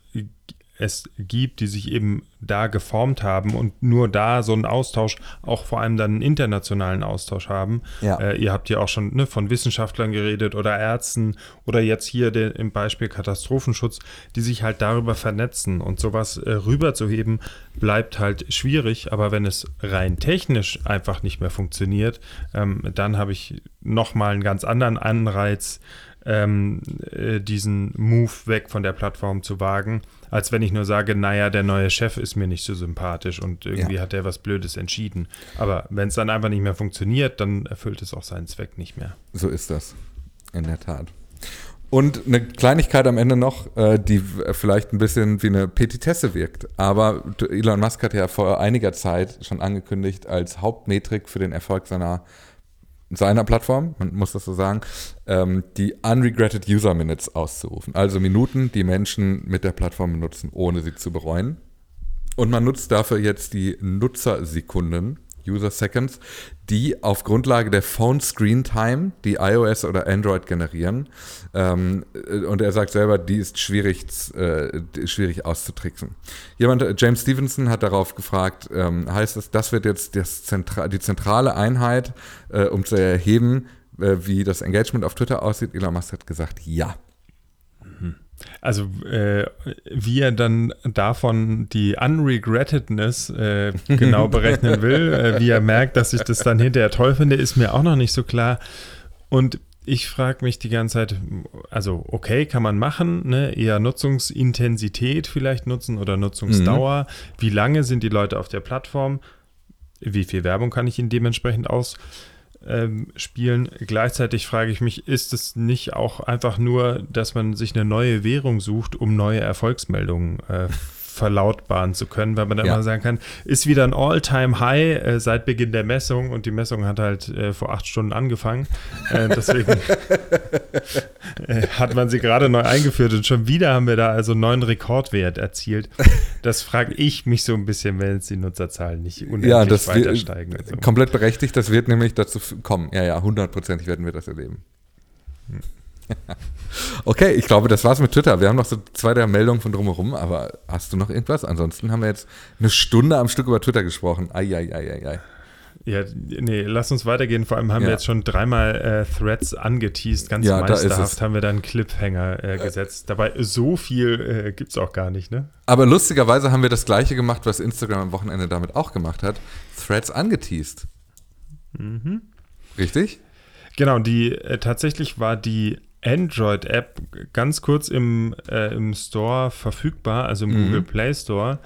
es gibt, die sich eben da geformt haben und nur da so einen Austausch, auch vor allem dann einen internationalen Austausch haben. Ja. Äh, ihr habt ja auch schon ne, von Wissenschaftlern geredet oder Ärzten oder jetzt hier den, im Beispiel Katastrophenschutz, die sich halt darüber vernetzen und sowas äh, rüberzuheben, bleibt halt schwierig. Aber wenn es rein technisch einfach nicht mehr funktioniert, ähm, dann habe ich nochmal einen ganz anderen Anreiz, ähm, äh, diesen Move weg von der Plattform zu wagen, als wenn ich nur sage, naja, der neue Chef ist mir nicht so sympathisch und irgendwie ja. hat er was Blödes entschieden. Aber wenn es dann einfach nicht mehr funktioniert, dann erfüllt es auch seinen Zweck nicht mehr.
So ist das, in der Tat. Und eine Kleinigkeit am Ende noch, äh, die vielleicht ein bisschen wie eine Petitesse wirkt. Aber Elon Musk hat ja vor einiger Zeit schon angekündigt, als Hauptmetrik für den Erfolg seiner seiner Plattform, man muss das so sagen, ähm, die Unregretted User Minutes auszurufen. Also Minuten, die Menschen mit der Plattform benutzen, ohne sie zu bereuen. Und man nutzt dafür jetzt die Nutzersekunden User Seconds, die auf Grundlage der Phone Screen Time, die iOS oder Android generieren. Ähm, und er sagt selber, die ist schwierig, äh, schwierig auszutricksen. Jemand, äh, James Stevenson, hat darauf gefragt, ähm, heißt es, das wird jetzt das Zentra die zentrale Einheit, äh, um zu erheben, äh, wie das Engagement auf Twitter aussieht? Elon Musk hat gesagt, ja.
Also äh, wie er dann davon die Unregrettedness äh, genau berechnen will, äh, wie er merkt, dass ich das dann hinterher toll finde, ist mir auch noch nicht so klar. Und ich frage mich die ganze Zeit, also okay, kann man machen, ne? eher Nutzungsintensität vielleicht nutzen oder Nutzungsdauer. Mhm. Wie lange sind die Leute auf der Plattform? Wie viel Werbung kann ich ihnen dementsprechend aus? Ähm, spielen. Gleichzeitig frage ich mich, ist es nicht auch einfach nur, dass man sich eine neue Währung sucht, um neue Erfolgsmeldungen äh, verlautbaren zu können, weil man dann ja. immer sagen kann, ist wieder ein All-Time-High äh, seit Beginn der Messung und die Messung hat halt äh, vor acht Stunden angefangen. Äh, deswegen äh, hat man sie gerade neu eingeführt und schon wieder haben wir da also einen neuen Rekordwert erzielt. Das frage ich mich so ein bisschen, wenn jetzt die Nutzerzahlen nicht unendlich ja, das weiter steigen.
So. Komplett berechtigt, das wird nämlich dazu kommen. Ja, ja, hundertprozentig werden wir das erleben. Hm. Okay, ich glaube, das war's mit Twitter. Wir haben noch so zwei, drei Meldungen von drumherum, aber hast du noch irgendwas? Ansonsten haben wir jetzt eine Stunde am Stück über Twitter gesprochen. Eieieiei.
Ja, nee, lass uns weitergehen. Vor allem haben ja. wir jetzt schon dreimal äh, Threads angeteased. Ganz ja, meisterhaft haben wir da einen Cliffhanger äh, gesetzt. Dabei so viel äh, gibt es auch gar nicht, ne?
Aber lustigerweise haben wir das gleiche gemacht, was Instagram am Wochenende damit auch gemacht hat. Threads angeteased. Mhm. Richtig?
Genau, die äh, tatsächlich war die Android-App ganz kurz im, äh, im Store verfügbar, also im mhm. Google Play Store.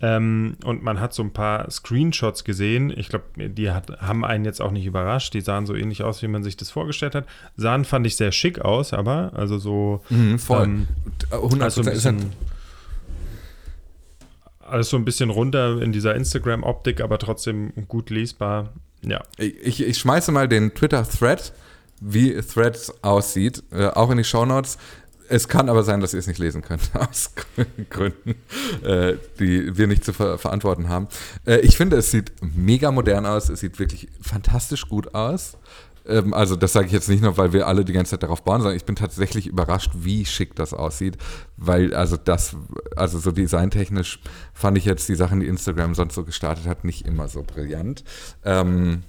Ähm, und man hat so ein paar Screenshots gesehen. Ich glaube, die hat, haben einen jetzt auch nicht überrascht. Die sahen so ähnlich aus, wie man sich das vorgestellt hat. Sahen fand ich sehr schick aus, aber also so.
Mhm, voll. Ähm,
100% also ein bisschen, alles so ein bisschen runter in dieser Instagram-Optik, aber trotzdem gut lesbar. Ja.
Ich, ich schmeiße mal den Twitter-Thread wie Threads aussieht, äh, auch in die Shownotes. Es kann aber sein, dass ihr es nicht lesen könnt, aus Gründen, äh, die wir nicht zu ver verantworten haben. Äh, ich finde, es sieht mega modern aus, es sieht wirklich fantastisch gut aus. Ähm, also das sage ich jetzt nicht nur, weil wir alle die ganze Zeit darauf bauen, sondern ich bin tatsächlich überrascht, wie schick das aussieht, weil also das, also so designtechnisch fand ich jetzt die Sachen, die Instagram sonst so gestartet hat, nicht immer so brillant. Ähm,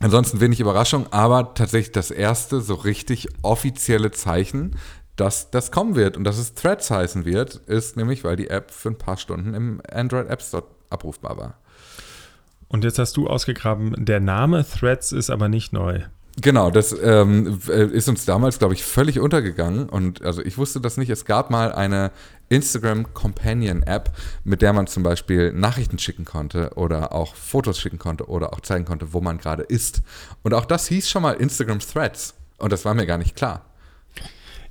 Ansonsten wenig Überraschung, aber tatsächlich das erste so richtig offizielle Zeichen, dass das kommen wird und dass es Threads heißen wird, ist nämlich, weil die App für ein paar Stunden im Android App Store abrufbar war.
Und jetzt hast du ausgegraben, der Name Threads ist aber nicht neu.
Genau, das ähm, ist uns damals, glaube ich, völlig untergegangen. Und also ich wusste das nicht. Es gab mal eine Instagram Companion App, mit der man zum Beispiel Nachrichten schicken konnte oder auch Fotos schicken konnte oder auch zeigen konnte, wo man gerade ist. Und auch das hieß schon mal Instagram Threads. Und das war mir gar nicht klar.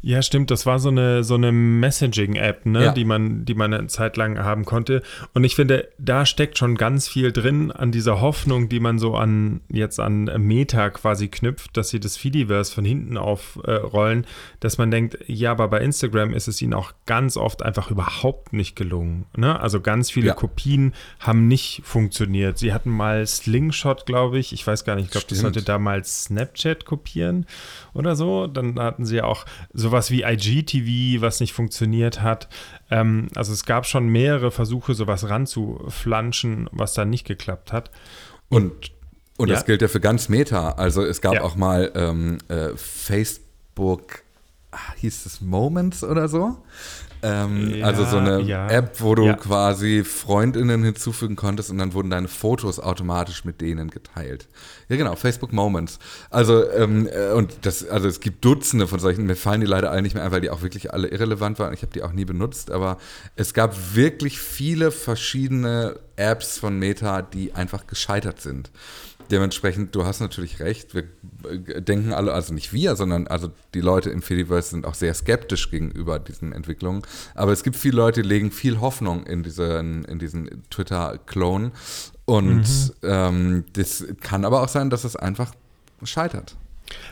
Ja, stimmt. Das war so eine, so eine Messaging-App, ne,
Ja.
die, man, die man eine Zeit lang haben konnte. Und ich finde, da steckt schon ganz viel drin an dieser Hoffnung, die man so an jetzt an Meta quasi knüpft, dass sie das Fediverse von hinten aufrollen, dass man denkt, ja, aber bei Instagram ist es ihnen auch ganz oft einfach überhaupt nicht gelungen. Ne? Also ganz viele
Ja.
Kopien haben nicht funktioniert. Sie hatten mal Slingshot, glaube ich. Ich weiß gar nicht, ich glaube, das
Stimmt.
sollte damals Snapchat kopieren oder so. Dann hatten sie ja auch sowas wie IGTV, was nicht funktioniert hat. Ähm, also es gab schon mehrere Versuche, sowas ranzuflanschen, was dann nicht geklappt hat.
Und, und
Ja.
das gilt ja für ganz Meta. Also es gab
Ja.
auch mal ähm, äh, Facebook, ah, hieß es Moments oder so? Ähm,
Ja,
also so eine
ja.
App, wo du
Ja.
quasi Freundinnen hinzufügen konntest und dann wurden deine Fotos automatisch mit denen geteilt. Ja genau, Facebook Moments. Also ähm, äh, und das, also es gibt Dutzende von solchen. Mir fallen die leider alle nicht mehr ein, weil die auch wirklich alle irrelevant waren. Ich habe die auch nie benutzt, aber es gab wirklich viele verschiedene Apps von Meta, die einfach gescheitert sind. Dementsprechend, du hast natürlich recht. Wir äh, denken alle, also nicht wir, sondern also die Leute im Fediverse sind auch sehr skeptisch gegenüber diesen Entwicklungen. Aber es gibt viele Leute, die legen viel Hoffnung in diesen, in diesen Twitter-Clone. Und ähm, das kann aber auch sein, dass es einfach scheitert.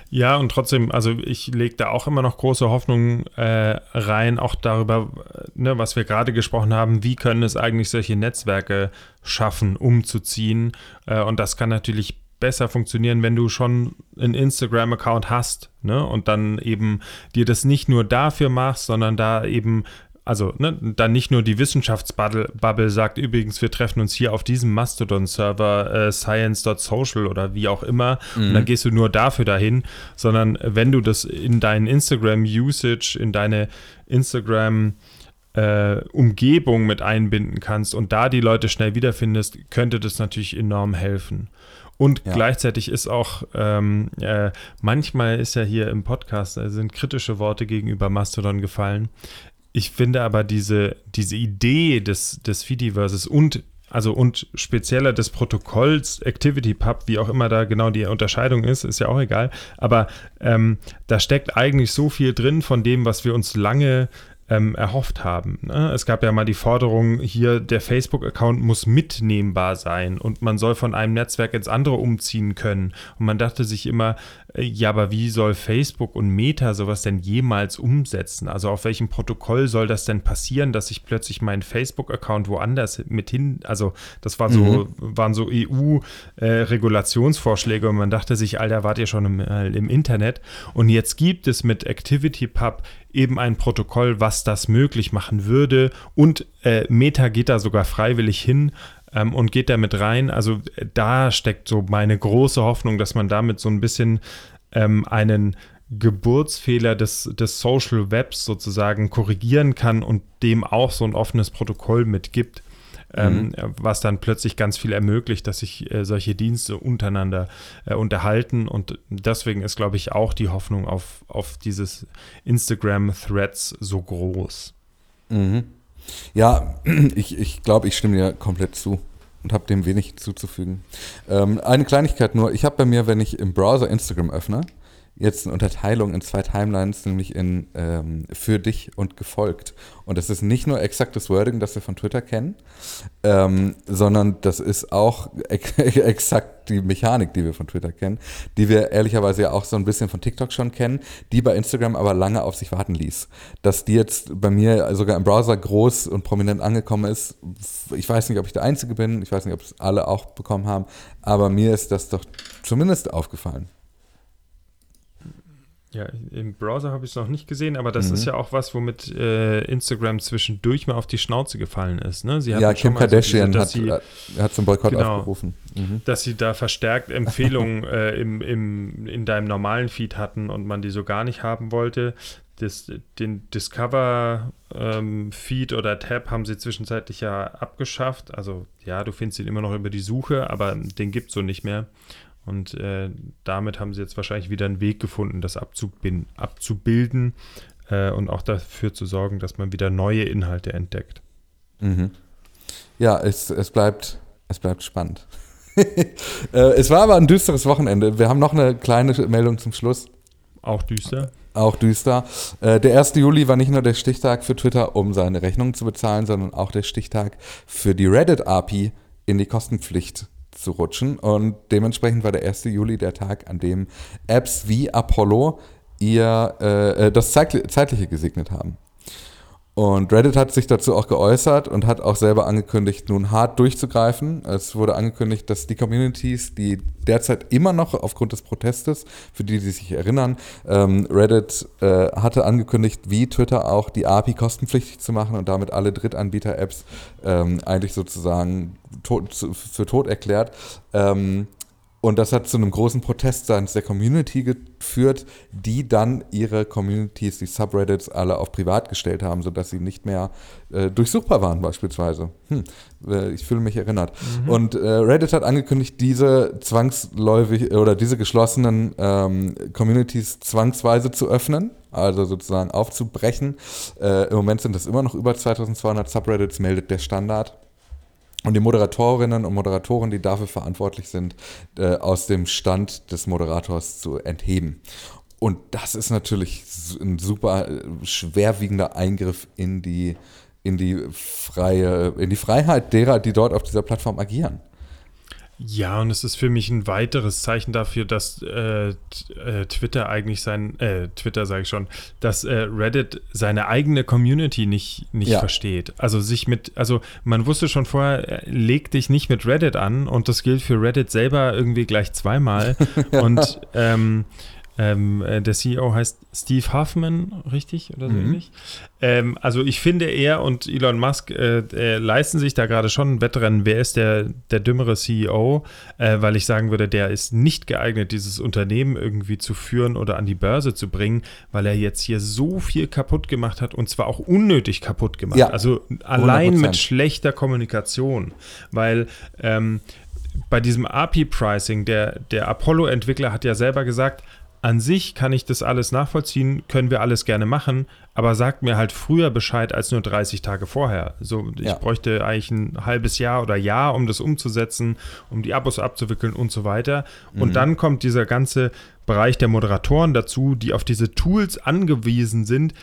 Ja, und trotzdem, also ich lege da auch immer noch große Hoffnung äh, rein, auch darüber, äh, ne, was wir gerade gesprochen haben, wie können es eigentlich solche Netzwerke schaffen, umzuziehen. Äh, und das kann natürlich besser funktionieren, wenn du schon einen Instagram-Account hast, ne? Und dann eben dir das nicht nur dafür machst, sondern da eben also ne, dann nicht nur die Wissenschaftsbubble Bubble sagt, übrigens, wir treffen uns hier auf diesem Mastodon-Server äh, science.social oder wie auch immer und dann gehst du nur dafür dahin, sondern wenn du das in deinen Instagram-Usage, in deine Instagram- äh, Umgebung mit einbinden kannst und da die Leute schnell wiederfindest, könnte das natürlich enorm helfen. Und
Ja.
gleichzeitig ist auch, ähm, äh, manchmal ist ja hier im Podcast, äh, sind kritische Worte gegenüber Mastodon gefallen. Ich finde aber diese, diese Idee des, des Fediverses und also und spezieller des Protokolls ActivityPub, wie auch immer da genau die Unterscheidung ist, ist ja auch egal. Aber ähm, da steckt eigentlich so viel drin von dem, was wir uns lange ähm, erhofft haben. Ne? Es gab ja mal die Forderung, hier der Facebook-Account muss mitnehmbar sein und man soll von einem Netzwerk ins andere umziehen können. Und man dachte sich immer, ja, aber wie soll Facebook und Meta sowas denn jemals umsetzen? Also auf welchem Protokoll soll das denn passieren, dass ich plötzlich meinen Facebook-Account woanders mit hin, also das war so, waren so EU-Regulationsvorschläge und man dachte sich, Alter, wart ihr schon im, äh, im Internet? Und jetzt gibt es mit ActivityPub eben ein Protokoll, was das möglich machen würde und äh, Meta geht da sogar freiwillig hin ähm, und geht da mit rein. Also äh, da steckt so meine große Hoffnung, dass man damit so ein bisschen ähm, einen Geburtsfehler des, des Social Webs sozusagen korrigieren kann und dem auch so ein offenes Protokoll mitgibt, ähm, was dann plötzlich ganz viel ermöglicht, dass sich äh, solche Dienste untereinander äh, unterhalten. Und deswegen ist, glaube ich, auch die Hoffnung auf, auf dieses Instagram-Threads so groß.
Mhm. Ja, ich, ich glaube, ich stimme dir komplett zu und habe dem wenig zuzufügen. Ähm, eine Kleinigkeit nur, ich habe bei mir, wenn ich im Browser Instagram öffne, jetzt eine Unterteilung in zwei Timelines, nämlich in ähm, für dich und gefolgt. Und das ist nicht nur exaktes Wording, das wir von Twitter kennen, ähm, sondern das ist auch ex exakt die Mechanik, die wir von Twitter kennen, die wir ehrlicherweise ja auch so ein bisschen von TikTok schon kennen, die bei Instagram aber lange auf sich warten ließ. Dass die jetzt bei mir sogar im Browser groß und prominent angekommen ist, ich weiß nicht, ob ich der Einzige bin, ich weiß nicht, ob es alle auch bekommen haben, aber mir ist das doch zumindest aufgefallen.
Ja, im Browser habe ich es noch nicht gesehen, aber das mhm. ist ja auch was, womit äh, Instagram zwischendurch mal auf die Schnauze gefallen ist. Ne?
Sie ja, Kim Kardashian so diese, hat, sie, hat zum Boykott genau, aufgerufen.
Mhm. Dass sie da verstärkt Empfehlungen äh, im, im, in deinem normalen Feed hatten und man die so gar nicht haben wollte. Das, den Discover-Feed ähm, oder Tab haben sie zwischenzeitlich ja abgeschafft. Also ja, du findest ihn immer noch über die Suche, aber den gibt es so nicht mehr. Und äh, damit haben sie jetzt wahrscheinlich wieder einen Weg gefunden, das abzubilden, abzubilden äh, und auch dafür zu sorgen, dass man wieder neue Inhalte entdeckt.
Mhm. Ja, es, es, bleibt, es bleibt spannend. äh, es war aber ein düsteres Wochenende. Wir haben noch eine kleine Meldung zum Schluss.
Auch düster?
Auch düster. Äh, der 1. Juli war nicht nur der Stichtag für Twitter, um seine Rechnungen zu bezahlen, sondern auch der Stichtag für die Reddit-API in die Kostenpflicht zu rutschen. Und dementsprechend war der 1. Juli der Tag, an dem Apps wie Apollo ihr äh, äh das Zeitliche gesegnet haben. Und Reddit hat sich dazu auch geäußert und hat auch selber angekündigt, nun hart durchzugreifen. Es wurde angekündigt, dass die Communities, die derzeit immer noch aufgrund des Protestes, für die, die sich erinnern, ähm, Reddit äh, hatte angekündigt, wie Twitter auch die API kostenpflichtig zu machen und damit alle Drittanbieter-Apps ähm, eigentlich sozusagen tot, für tot erklärt. Ähm, und das hat zu einem großen Protest seitens der Community geführt, die dann ihre Communities, die Subreddits, alle auf privat gestellt haben, sodass sie nicht mehr äh, durchsuchbar waren, beispielsweise. Hm, äh, ich fühle mich erinnert. Mhm. Und äh, Reddit hat angekündigt, diese zwangsläufig oder diese geschlossenen ähm, Communities zwangsweise zu öffnen, also sozusagen aufzubrechen. Äh, Im Moment sind es immer noch über 2200 Subreddits, meldet der Standard und die Moderatorinnen und Moderatoren, die dafür verantwortlich sind, äh, aus dem Stand des Moderators zu entheben. Und das ist natürlich ein super äh, schwerwiegender Eingriff in die, in die freie, in die Freiheit derer, die dort auf dieser Plattform agieren.
Ja, und es ist für mich ein weiteres Zeichen dafür, dass äh, äh, Twitter eigentlich sein, äh, Twitter sage ich schon, dass äh, Reddit seine eigene Community nicht, nicht ja. versteht. Also sich mit, also man wusste schon vorher, äh, leg dich nicht mit Reddit an und das gilt für Reddit selber irgendwie gleich zweimal. Und ähm, ähm, äh, der CEO heißt Steve Huffman, richtig oder so mhm. ähnlich. Ähm, also ich finde, er und Elon Musk äh, äh, leisten sich da gerade schon ein Wettrennen. Wer ist der, der dümmere CEO? Äh, weil ich sagen würde, der ist nicht geeignet, dieses Unternehmen irgendwie zu führen oder an die Börse zu bringen, weil er jetzt hier so viel kaputt gemacht hat und zwar auch unnötig kaputt gemacht. Ja, also allein 100%. mit schlechter Kommunikation. Weil ähm, bei diesem API-Pricing, der, der Apollo-Entwickler hat ja selber gesagt, an sich kann ich das alles nachvollziehen, können wir alles gerne machen, aber sagt mir halt früher Bescheid als nur 30 Tage vorher. So, ich ja. bräuchte eigentlich ein halbes Jahr oder Jahr, um das umzusetzen, um die Abos abzuwickeln und so weiter. Mhm. Und dann kommt dieser ganze Bereich der Moderatoren dazu, die auf diese Tools angewiesen sind,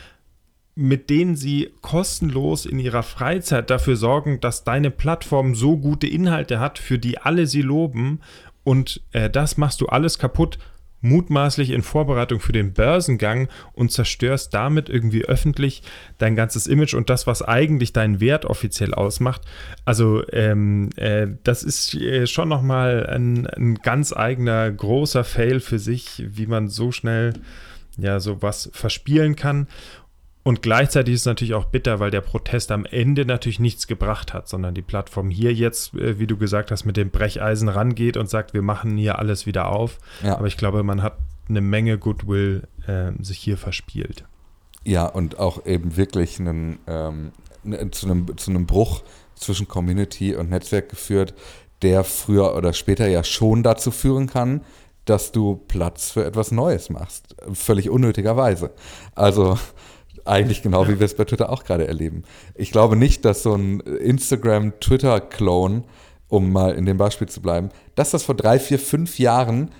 mit denen sie kostenlos in ihrer Freizeit dafür sorgen, dass deine Plattform so gute Inhalte hat, für die alle sie loben. Und äh, das machst du alles kaputt mutmaßlich in Vorbereitung für den Börsengang und zerstörst damit irgendwie öffentlich dein ganzes Image und das, was eigentlich deinen Wert offiziell ausmacht. Also ähm, äh, das ist äh, schon nochmal ein, ein ganz eigener großer Fail für sich, wie man so schnell ja sowas verspielen kann. Und gleichzeitig ist es natürlich auch bitter, weil der Protest am Ende natürlich nichts gebracht hat, sondern die Plattform hier jetzt, äh, wie du gesagt hast, mit dem Brecheisen rangeht und sagt, wir machen hier alles wieder auf. Ja. Aber ich glaube, man hat eine Menge Goodwill äh, sich hier verspielt.
Ja, und auch eben wirklich einen, ähm, ne, zu, einem, zu einem Bruch zwischen Community und Netzwerk geführt, der früher oder später ja schon dazu führen kann, dass du Platz für etwas Neues machst. Völlig unnötigerweise. Also eigentlich genau, wie wir es bei Twitter auch gerade erleben. Ich glaube nicht, dass so ein Instagram-Twitter-Clone, um mal in dem Beispiel zu bleiben, dass das vor drei, vier, fünf Jahren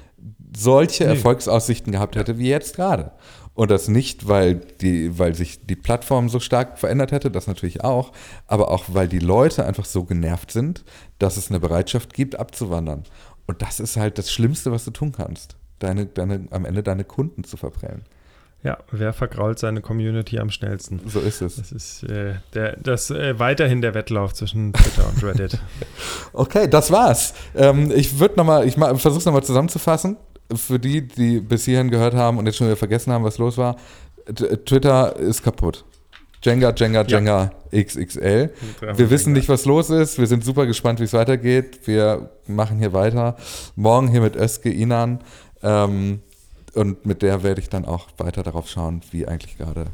solche nee. Erfolgsaussichten gehabt hätte wie jetzt gerade. Und das nicht, weil, die, weil sich die Plattform so stark verändert hätte, das natürlich auch, aber auch, weil die Leute einfach so genervt sind, dass es eine Bereitschaft gibt, abzuwandern. Und das ist halt das Schlimmste, was du tun kannst, deine, deine, am Ende deine Kunden zu verprellen.
Ja, wer vergrault seine Community am schnellsten?
So ist es.
Das ist äh, der, das äh, weiterhin der Wettlauf zwischen Twitter und Reddit.
okay, das war's. Ähm, ich würde nochmal, ich versuche es nochmal zusammenzufassen. für die, die bis hierhin gehört haben und jetzt schon wieder vergessen haben, was los war, Twitter ist kaputt. Jenga, Jenga, Jenga ja. XXL. Wir wissen nicht, was los ist. Wir sind super gespannt, wie es weitergeht. Wir machen hier weiter. Morgen hier mit Özge Inan. Ähm, und mit der werde ich dann auch weiter darauf schauen, wie eigentlich gerade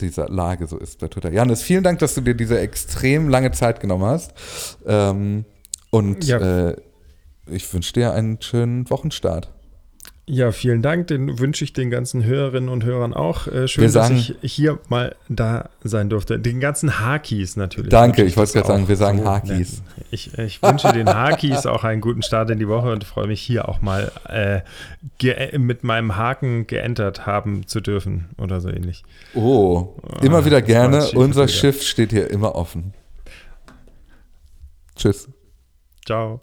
diese Lage so ist bei Twitter. Janis, vielen Dank, dass du dir diese extrem lange Zeit genommen hast. Ähm, und ja. äh, ich wünsche dir einen schönen Wochenstart.
Ja, vielen Dank. Den wünsche ich den ganzen Hörerinnen und Hörern auch. Äh, schön, sagen, dass ich hier mal da sein durfte. Den ganzen Hakis natürlich.
Danke, ich wollte gerade sagen, wir sagen so Hakis.
Ich, ich, wünsche den Hakis auch einen guten Start in die Woche und freue mich hier auch mal äh, mit meinem Haken geentert haben zu dürfen oder so ähnlich.
Oh, immer ah, wieder gerne. Unser Schiff steht hier immer offen. Tschüss.
Ciao.